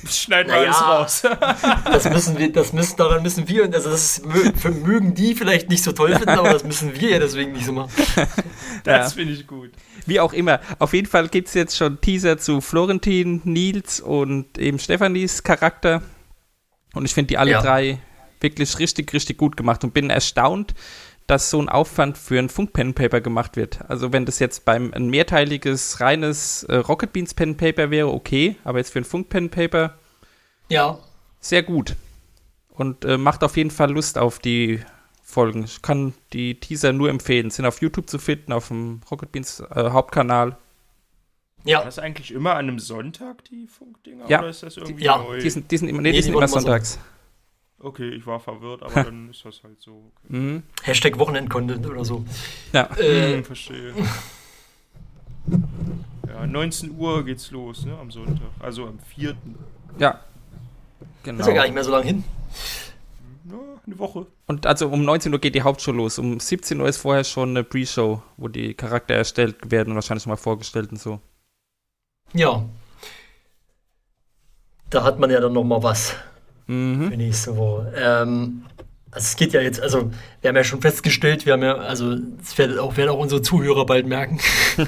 Speaker 7: Schneiden wir
Speaker 5: Naja.
Speaker 7: alles raus.
Speaker 5: Das müssen wir, das müssen, daran müssen wir, und also das mögen die vielleicht nicht so toll finden, aber das müssen wir ja deswegen nicht so machen.
Speaker 7: Das finde ich gut.
Speaker 6: Wie auch immer. Auf jeden Fall gibt es jetzt schon Teaser zu Florentin, Nils und eben Stefanis Charakter. Und ich finde die alle
Speaker 5: Ja.
Speaker 6: drei wirklich richtig, richtig gut gemacht und bin erstaunt, dass so ein Aufwand für ein Funk-Pen-Paper gemacht wird. Also wenn das jetzt beim ein mehrteiliges, reines äh, Rocket Beans Pen-Paper wäre, okay, aber jetzt für ein Funk-Pen-Paper
Speaker 5: Ja,
Speaker 6: sehr gut. Und äh, macht auf jeden Fall Lust auf die Folgen. Ich kann die Teaser nur empfehlen. Sind auf YouTube zu finden, auf dem Rocket Beans äh, Hauptkanal.
Speaker 7: War
Speaker 5: ja.
Speaker 7: das eigentlich immer an einem Sonntag, die Funkdinger?
Speaker 6: Ja.
Speaker 7: Oder ist das irgendwie
Speaker 5: Ja,
Speaker 7: neu?
Speaker 6: Die sind, die sind immer, nee,
Speaker 5: Nee,
Speaker 6: die
Speaker 5: die
Speaker 6: sind immer
Speaker 5: immer so-
Speaker 6: sonntags.
Speaker 7: Okay, ich war verwirrt, aber dann ist das halt so. Okay.
Speaker 6: Mhm.
Speaker 5: Hashtag Wochenend-Content oder so.
Speaker 6: Ja.
Speaker 5: Äh,
Speaker 7: Hm, verstehe. Ja, 19 Uhr geht's los, ne, am Sonntag. Also am 4.
Speaker 6: ja. Genau.
Speaker 5: ist ja gar nicht mehr so lange hin.
Speaker 7: Ja, eine Woche.
Speaker 6: Und also um 19 Uhr geht die Hauptshow los. Um 17 Uhr ist vorher schon eine Pre-Show, wo die Charakter erstellt werden und wahrscheinlich mal vorgestellt und so.
Speaker 5: Ja. Da hat man ja dann noch mal was
Speaker 6: Mhm.
Speaker 5: für nächste Woche. Ähm, also es geht ja jetzt, also wir haben ja schon festgestellt, wir haben ja, also das werden auch, werden auch unsere Zuhörer bald merken.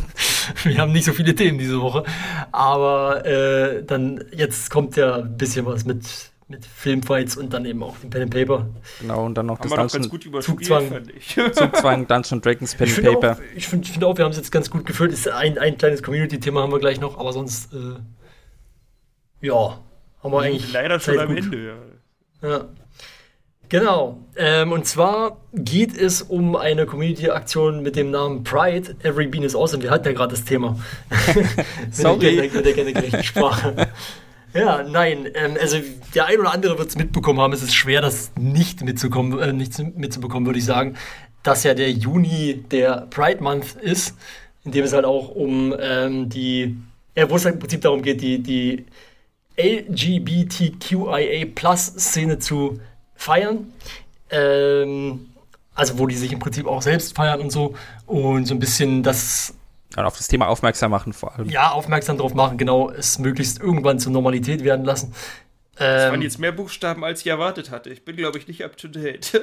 Speaker 5: wir haben nicht so viele Themen diese Woche. Aber äh, dann, jetzt kommt ja ein bisschen was mit, mit Filmfights und dann eben auch dem Pen and Paper.
Speaker 6: Genau, und dann noch
Speaker 7: Haben
Speaker 6: das
Speaker 7: wir doch ganz
Speaker 6: Dungeon,
Speaker 5: Zugzwang.
Speaker 6: Zugzwang Dungeon Dragons Pen
Speaker 5: Ich
Speaker 6: and
Speaker 5: finde auch,
Speaker 6: Paper.
Speaker 5: ich find, ich find auch, wir haben es jetzt ganz gut gefüllt. Ist ein, ein kleines Community-Thema haben wir gleich noch, aber sonst, äh, ja, haben wir eigentlich.
Speaker 7: Leider schon
Speaker 5: Zeit
Speaker 7: am
Speaker 5: gut.
Speaker 7: Ende, ja.
Speaker 5: Ja. Genau. Ähm, und zwar geht es um eine Community-Aktion mit dem Namen Pride. Every Bean is awesome. Wir hatten ja gerade das Thema.
Speaker 6: Sorry.
Speaker 5: Mit der gendergerechten Sprache. Ja, nein, ähm, also der ein oder andere wird es mitbekommen haben. Es ist schwer, das nicht mitzukommen, äh, nicht zu- mitzubekommen, würde ich sagen, dass ja der Juni der Pride Month ist, in dem es halt auch um ähm, die, ja, wo es halt im Prinzip darum geht, die, die LGBTQIA-Plus-Szene zu feiern. Ähm, also wo die sich im Prinzip auch selbst feiern und so und so ein bisschen das
Speaker 6: Und auf das Thema aufmerksam machen vor allem.
Speaker 5: ja aufmerksam darauf machen, genau es möglichst irgendwann zur Normalität werden lassen.
Speaker 7: Das waren
Speaker 5: Ähm,
Speaker 7: jetzt mehr Buchstaben, als ich erwartet hatte. Ich bin, glaube ich, nicht up to date.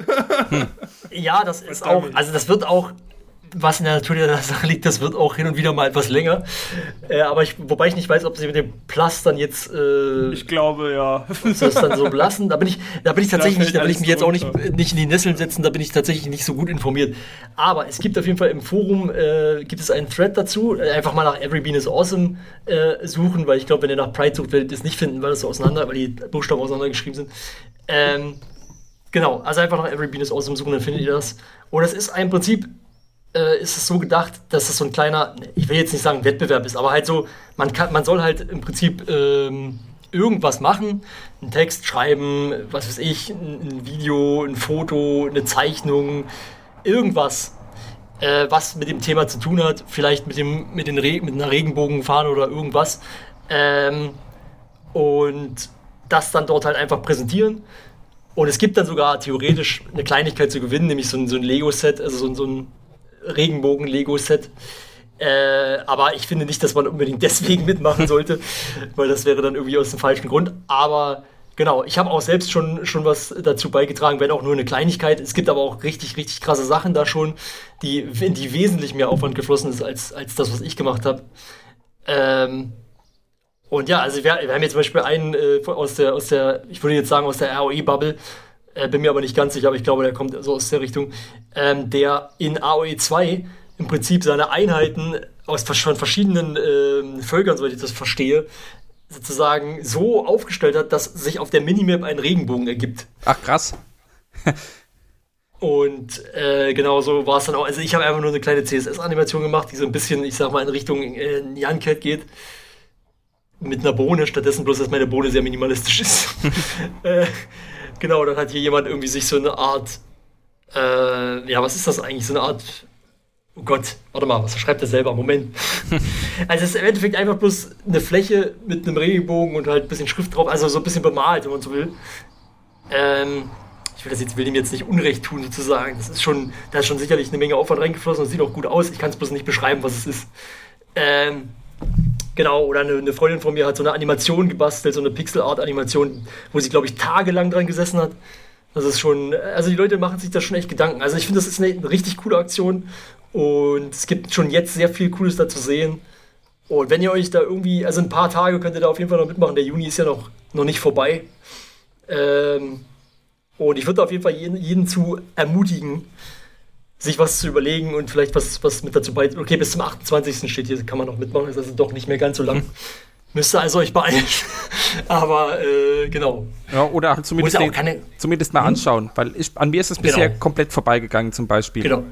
Speaker 5: ja, das ist auch, also das wird auch, was in der Natur der Sache liegt, das wird auch hin und wieder mal etwas länger. Äh, aber ich, wobei ich nicht weiß, ob sie mit dem Plus dann jetzt äh,
Speaker 7: Ich glaube, ja.
Speaker 5: das dann so belassen. Da bin ich, da bin ich tatsächlich nicht, da will ich mich jetzt auch nicht, nicht in die Nesseln setzen, da bin ich tatsächlich nicht so gut informiert. Aber es gibt auf jeden Fall im Forum, äh, gibt es einen Thread dazu, äh, einfach mal nach Every Bean is Awesome äh, suchen, weil ich glaube, wenn ihr nach Pride sucht, werdet ihr es nicht finden, weil das so auseinander, weil die Buchstaben auseinandergeschrieben sind. Ähm, genau, also einfach nach Every Bean is Awesome suchen, dann findet ihr das. Und es ist ein Prinzip äh, ist es so gedacht, dass es so ein kleiner, ich will jetzt nicht sagen Wettbewerb ist, aber halt so, man, kann, man soll halt im Prinzip ähm, irgendwas machen, einen Text schreiben, was weiß ich, ein, ein Video, ein Foto, eine Zeichnung, irgendwas, äh, was mit dem Thema zu tun hat, vielleicht mit, dem, mit, den Re mit einer Regenbogenfahne oder irgendwas. Ähm, und das dann dort halt einfach präsentieren. Und es gibt dann sogar theoretisch eine Kleinigkeit zu gewinnen, nämlich so ein, so ein Lego-Set, also so ein, so ein Regenbogen-Lego-Set. Äh, aber ich finde nicht, dass man unbedingt deswegen mitmachen sollte, weil das wäre dann irgendwie aus dem falschen Grund. Aber genau, ich habe auch selbst schon, schon was dazu beigetragen, wenn auch nur eine Kleinigkeit. Es gibt aber auch richtig, richtig krasse Sachen da schon, die, in die wesentlich mehr Aufwand geflossen ist als, als das, was ich gemacht habe. Ähm, und ja, also wir, wir haben jetzt zum Beispiel einen äh, aus, der, aus der, ich würde jetzt sagen, aus der ROE-Bubble, äh, bin mir aber nicht ganz sicher, aber ich glaube, der kommt so aus der Richtung, ähm, der in AOE 2 im Prinzip seine Einheiten aus von verschiedenen äh, Völkern, soweit ich das verstehe, sozusagen so aufgestellt hat, dass sich auf der Minimap ein Regenbogen ergibt.
Speaker 6: Ach, krass.
Speaker 5: Und äh, genau so war es dann auch. Also ich habe einfach nur eine kleine CSS-Animation gemacht, die so ein bisschen, ich sag mal, in Richtung äh, Nyan-Cat geht. Mit einer Bohne, stattdessen bloß, dass meine Bohne sehr minimalistisch ist. äh, genau, dann hat hier jemand irgendwie sich so eine Art, äh, ja, was ist das eigentlich? So eine Art Oh Gott, warte mal, was schreibt er selber? Moment. also es ist im Endeffekt einfach bloß eine Fläche mit einem Regenbogen und halt ein bisschen Schrift drauf, also so ein bisschen bemalt, wenn man so will. Ähm, ich will das jetzt, will ihm jetzt nicht Unrecht tun, sozusagen. Das ist schon, da ist schon sicherlich eine Menge Aufwand reingeflossen und sieht auch gut aus. Ich kann es bloß nicht beschreiben, was es ist. Ähm, genau, oder eine, eine, Freundin von mir hat so eine Animation gebastelt, so eine Pixel-Art-Animation, wo sie, glaube ich, tagelang dran gesessen hat. Das ist schon, also die Leute machen sich da schon echt Gedanken. Also ich finde, das ist eine, eine richtig coole Aktion und es gibt schon jetzt sehr viel Cooles da zu sehen. Und wenn ihr euch da irgendwie, also ein paar Tage könnt ihr da auf jeden Fall noch mitmachen. Der Juni ist ja noch, noch nicht vorbei. Ähm, und ich würde auf jeden Fall jeden, jeden, zu ermutigen, sich was zu überlegen und vielleicht was, was mit dazu beitragen. Okay, bis zum 28. steht hier, kann man noch mitmachen, ist also doch nicht mehr ganz so lang. Hm. Müsste also euch beeilen. Aber äh, genau.
Speaker 6: Ja, oder halt zumindest, den, keine... zumindest mal hm? anschauen, weil ich, an mir ist es bisher genau. komplett vorbeigegangen zum Beispiel. Genau.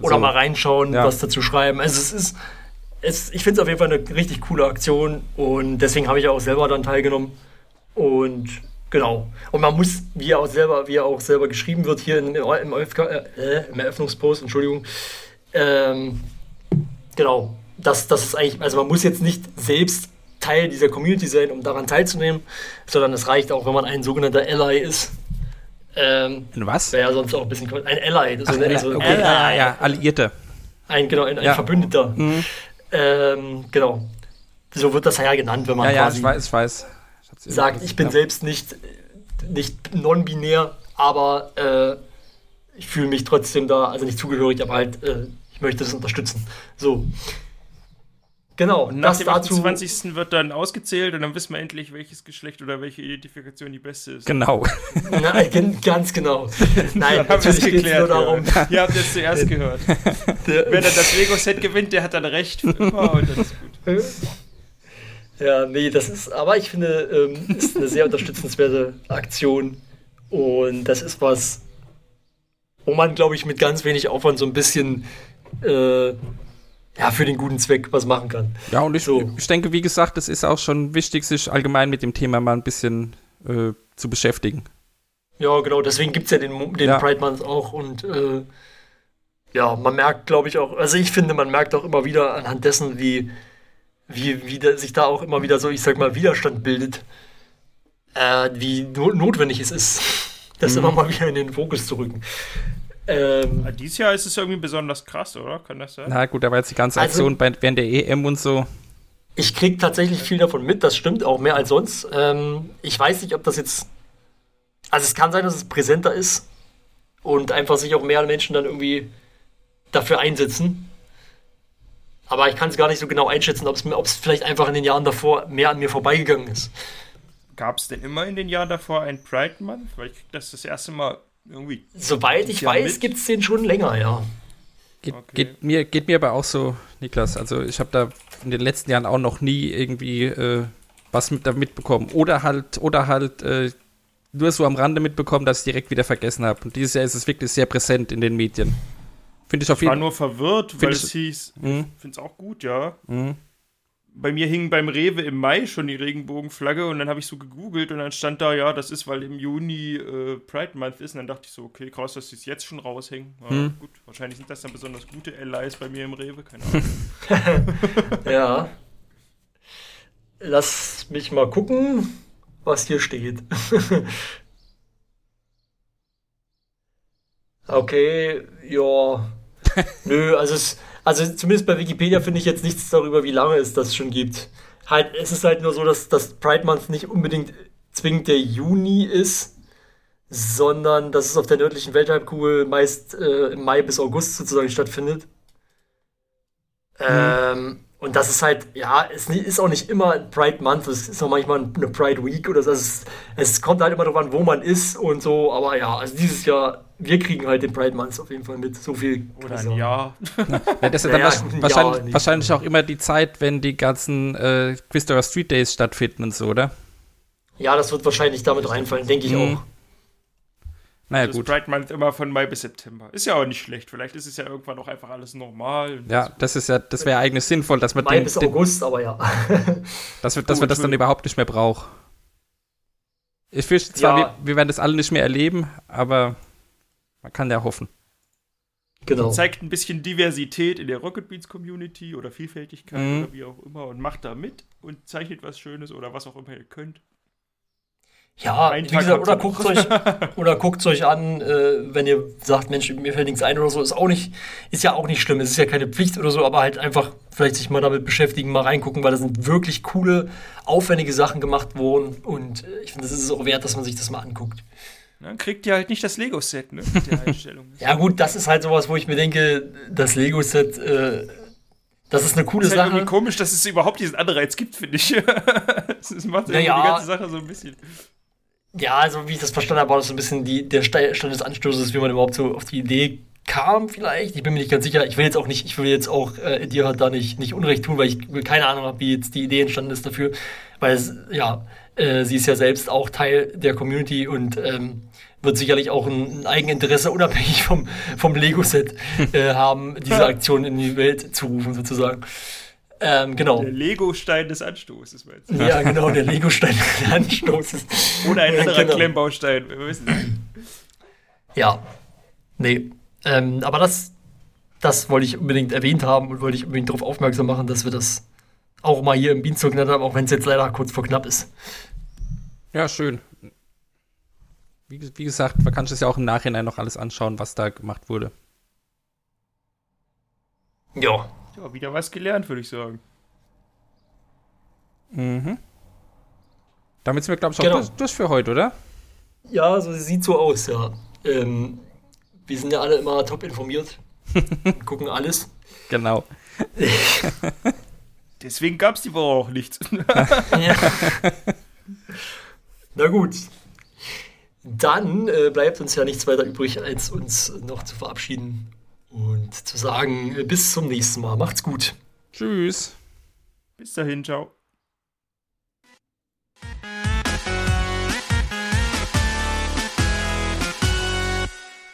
Speaker 5: Oder so. mal reinschauen, ja. was dazu schreiben. Also es ist, es, ich finde es auf jeden Fall eine richtig coole Aktion und deswegen habe ich auch selber dann teilgenommen. Und genau. Und man muss, wie er auch selber, wie er auch selber geschrieben wird, hier im, im, äh, im Eröffnungspost, Entschuldigung, ähm, genau, das, das ist eigentlich, also man muss jetzt nicht selbst Teil dieser Community sein, um daran teilzunehmen, sondern es reicht auch, wenn man ein sogenannter Ally ist.
Speaker 6: Ähm, ein was?
Speaker 5: Wäre ja sonst auch ein bisschen ein Ally. Das Ach,
Speaker 6: so, so, okay. Ally. Ja, ja, Alliierte.
Speaker 5: Ein, genau, ein, ein ja. Verbündeter. Mhm. Ähm, genau. So wird das ja genannt, wenn man
Speaker 6: ja,
Speaker 5: quasi
Speaker 6: ja, ich weiß, ich weiß.
Speaker 5: Ich sagt, ich bin ja. selbst nicht, nicht non-binär, aber äh, ich fühle mich trotzdem da, also nicht zugehörig, aber halt, äh, ich möchte das unterstützen. So.
Speaker 7: Genau. Und nach dem 28. wird dann ausgezählt und dann wissen wir endlich, welches Geschlecht oder welche Identifikation die beste ist.
Speaker 6: Genau.
Speaker 5: Nein, ganz genau. Nein, natürlich geht es nur darum.
Speaker 7: Ja. Ihr habt es zuerst gehört. Wer dann das Lego-Set gewinnt, der hat dann recht für immer und das ist gut.
Speaker 5: Ja, nee, das ist, aber ich finde, ähm, ist eine sehr unterstützenswerte Aktion und das ist was, wo man, glaube ich, mit ganz wenig Aufwand so ein bisschen äh, ja, für den guten Zweck was machen kann.
Speaker 6: Ja, und ich, so. ich denke, wie gesagt, es ist auch schon wichtig, sich allgemein mit dem Thema mal ein bisschen äh, zu beschäftigen.
Speaker 5: Ja, genau, deswegen gibt es ja den, den ja. Pride Month auch und äh, ja, man merkt, glaube ich, auch, also ich finde, man merkt auch immer wieder anhand dessen, wie, wie, wie da, sich da auch immer wieder so, ich sag mal, Widerstand bildet, äh, wie no notwendig es ist, das mhm. immer mal wieder in den Fokus zu rücken.
Speaker 7: Ähm, ah, Dieses Jahr ist es irgendwie besonders krass, oder? Kann das sein?
Speaker 6: Na gut, da war jetzt die ganze also Aktion also, während der EM und so.
Speaker 5: Ich kriege tatsächlich viel davon mit, das stimmt, auch mehr als sonst. Ähm, ich weiß nicht, ob das jetzt. Also es kann sein, dass es präsenter ist und einfach sich auch mehr Menschen dann irgendwie dafür einsetzen. Aber ich kann es gar nicht so genau einschätzen, ob es vielleicht einfach in den Jahren davor mehr an mir vorbeigegangen ist.
Speaker 7: Gab es denn immer in den Jahren davor ein Pride Month? Weil ich krieg das das erste Mal irgendwie.
Speaker 5: Soweit ich weiß, gibt es den schon länger, ja.
Speaker 6: Geht, okay. geht, mir, geht mir aber auch so, Niklas. Also ich habe da in den letzten Jahren auch noch nie irgendwie äh, was mit, da mitbekommen. Oder halt, oder halt äh, nur so am Rande mitbekommen, dass ich direkt wieder vergessen habe. Und dieses Jahr ist es wirklich sehr präsent in den Medien. Finde ich auf
Speaker 7: Ich war
Speaker 6: jeden
Speaker 7: nur verwirrt,
Speaker 6: Find
Speaker 7: weil
Speaker 6: ich-
Speaker 7: es hieß,
Speaker 6: Mhm.
Speaker 7: ich finde es auch gut, ja.
Speaker 6: Mhm.
Speaker 7: Bei mir hing beim Rewe im Mai schon die Regenbogenflagge und dann habe ich so gegoogelt und dann stand da, ja, das ist, weil im Juni äh, Pride Month ist. Und dann dachte ich so, okay, krass, dass sie es jetzt schon raushängen. Ja,
Speaker 6: Mhm.
Speaker 7: Gut, wahrscheinlich sind das dann besonders gute Allies bei mir im Rewe, keine Ahnung.
Speaker 5: Ja. Lass mich mal gucken, was hier steht. okay, ja. Nö, also, es, also zumindest bei Wikipedia finde ich jetzt nichts darüber, wie lange es das schon gibt. Halt, es ist halt nur so, dass das Pride Month nicht unbedingt zwingend der Juni ist, sondern dass es auf der nördlichen Welthalbkugel meist äh, im Mai bis August sozusagen stattfindet. Ähm, und das ist halt, ja, es ist auch nicht immer ein Pride Month, es ist auch manchmal eine Pride Week oder so. Es, ist, es kommt halt immer darauf an, wo man ist und so, aber ja, also dieses Jahr, wir kriegen halt den Pride Month auf jeden Fall mit. So viel.
Speaker 7: Oder ein. Jahr.
Speaker 6: Ja, das ist dann
Speaker 5: Naja,
Speaker 6: wahrsch-
Speaker 5: ja,
Speaker 6: wahrscheinlich,
Speaker 5: nicht.
Speaker 6: wahrscheinlich auch immer die Zeit, wenn die ganzen äh, Christopher Street Days stattfinden und so, oder?
Speaker 5: Ja, das wird wahrscheinlich damit reinfallen, denke ich
Speaker 6: Mhm.
Speaker 5: auch.
Speaker 6: Naja,
Speaker 7: Das
Speaker 6: gut.
Speaker 7: Pride Month immer von Mai bis September. Ist ja auch nicht schlecht. Vielleicht ist es ja irgendwann auch einfach alles normal.
Speaker 6: Ja, das ist ja, das wäre eigentlich sinnvoll, dass man
Speaker 5: Mai
Speaker 6: den,
Speaker 5: bis
Speaker 6: den,
Speaker 5: August, aber ja.
Speaker 6: dass wir, dass wir
Speaker 7: Gut,
Speaker 6: das dann überhaupt nicht mehr brauchen. Ich fürchte zwar,
Speaker 5: Ja.
Speaker 6: wir, wir werden das alle nicht mehr erleben, aber man kann ja hoffen.
Speaker 5: genau.
Speaker 7: Zeigt ein bisschen Diversität in der Rocket Beans Community oder Vielfältigkeit
Speaker 6: Mhm.
Speaker 7: oder wie auch immer und macht da mit und zeichnet was Schönes oder was auch immer ihr könnt.
Speaker 5: Ja, wie gesagt, oder guckt euch oder guckt euch an, äh, wenn ihr sagt, Mensch, mir fällt nichts ein oder so, ist auch nicht, ist ja auch nicht schlimm. Es ist ja keine Pflicht oder so, aber halt einfach vielleicht sich mal damit beschäftigen, mal reingucken, weil da sind wirklich coole, aufwendige Sachen gemacht worden und äh, ich finde, das ist es auch wert, dass man sich das mal anguckt.
Speaker 7: Dann kriegt ihr halt nicht das Lego-Set, ne? Mit der Einstellung.
Speaker 5: Ja gut, das ist halt sowas, wo ich mir denke, das Lego-Set, äh, das ist eine coole
Speaker 7: ist halt
Speaker 5: Sache.
Speaker 7: irgendwie komisch, dass es überhaupt diesen Anreiz gibt, finde ich. Das macht
Speaker 5: Naja.
Speaker 7: die ganze Sache so ein bisschen.
Speaker 5: Ja, also wie ich das verstanden habe, war das so ein bisschen die, der Stand des Anstoßes, wie man überhaupt so auf die Idee kam, vielleicht. Ich bin mir nicht ganz sicher. Ich will jetzt auch nicht, ich will jetzt auch äh, dir halt da nicht, nicht Unrecht tun, weil ich keine Ahnung habe, wie jetzt die Idee entstanden ist dafür. Weil es, ja, äh, sie ist ja selbst auch Teil der Community und ähm, wird sicherlich auch ein, ein Eigeninteresse, unabhängig vom, vom Lego-Set, äh, haben, diese Aktion in die Welt zu rufen, sozusagen. Ähm, genau.
Speaker 7: Der Lego-Stein des Anstoßes, meinst du?
Speaker 5: Ja, genau, der Lego-Stein des Anstoßes.
Speaker 7: Oder ein anderer
Speaker 5: Genau.
Speaker 7: Klemmbaustein, wir wissen nicht.
Speaker 5: Ja, nee. Ähm, aber das, das wollte ich unbedingt erwähnt haben und wollte ich unbedingt darauf aufmerksam machen, dass wir das auch mal hier im Beanstalk genannt haben, auch wenn es jetzt leider kurz vor knapp ist.
Speaker 6: Ja, schön. Wie, wie gesagt, man kann sich das ja auch im Nachhinein noch alles anschauen, was da gemacht wurde.
Speaker 5: Ja.
Speaker 7: Ja, wieder was gelernt, würde ich sagen.
Speaker 6: Mhm. Damit sind wir, glaube ich, auch
Speaker 5: Genau.
Speaker 6: durch, durch für heute, oder?
Speaker 5: Ja, so sieht so aus, ja. Ähm, wir sind ja alle immer top informiert. gucken alles.
Speaker 6: Genau.
Speaker 7: Deswegen gab es die Woche auch nichts.
Speaker 5: Ja. Na gut. Dann äh, bleibt uns ja nichts weiter übrig, als uns noch zu verabschieden und zu sagen, äh, bis zum nächsten Mal. Macht's gut.
Speaker 6: Tschüss.
Speaker 7: Bis dahin, ciao.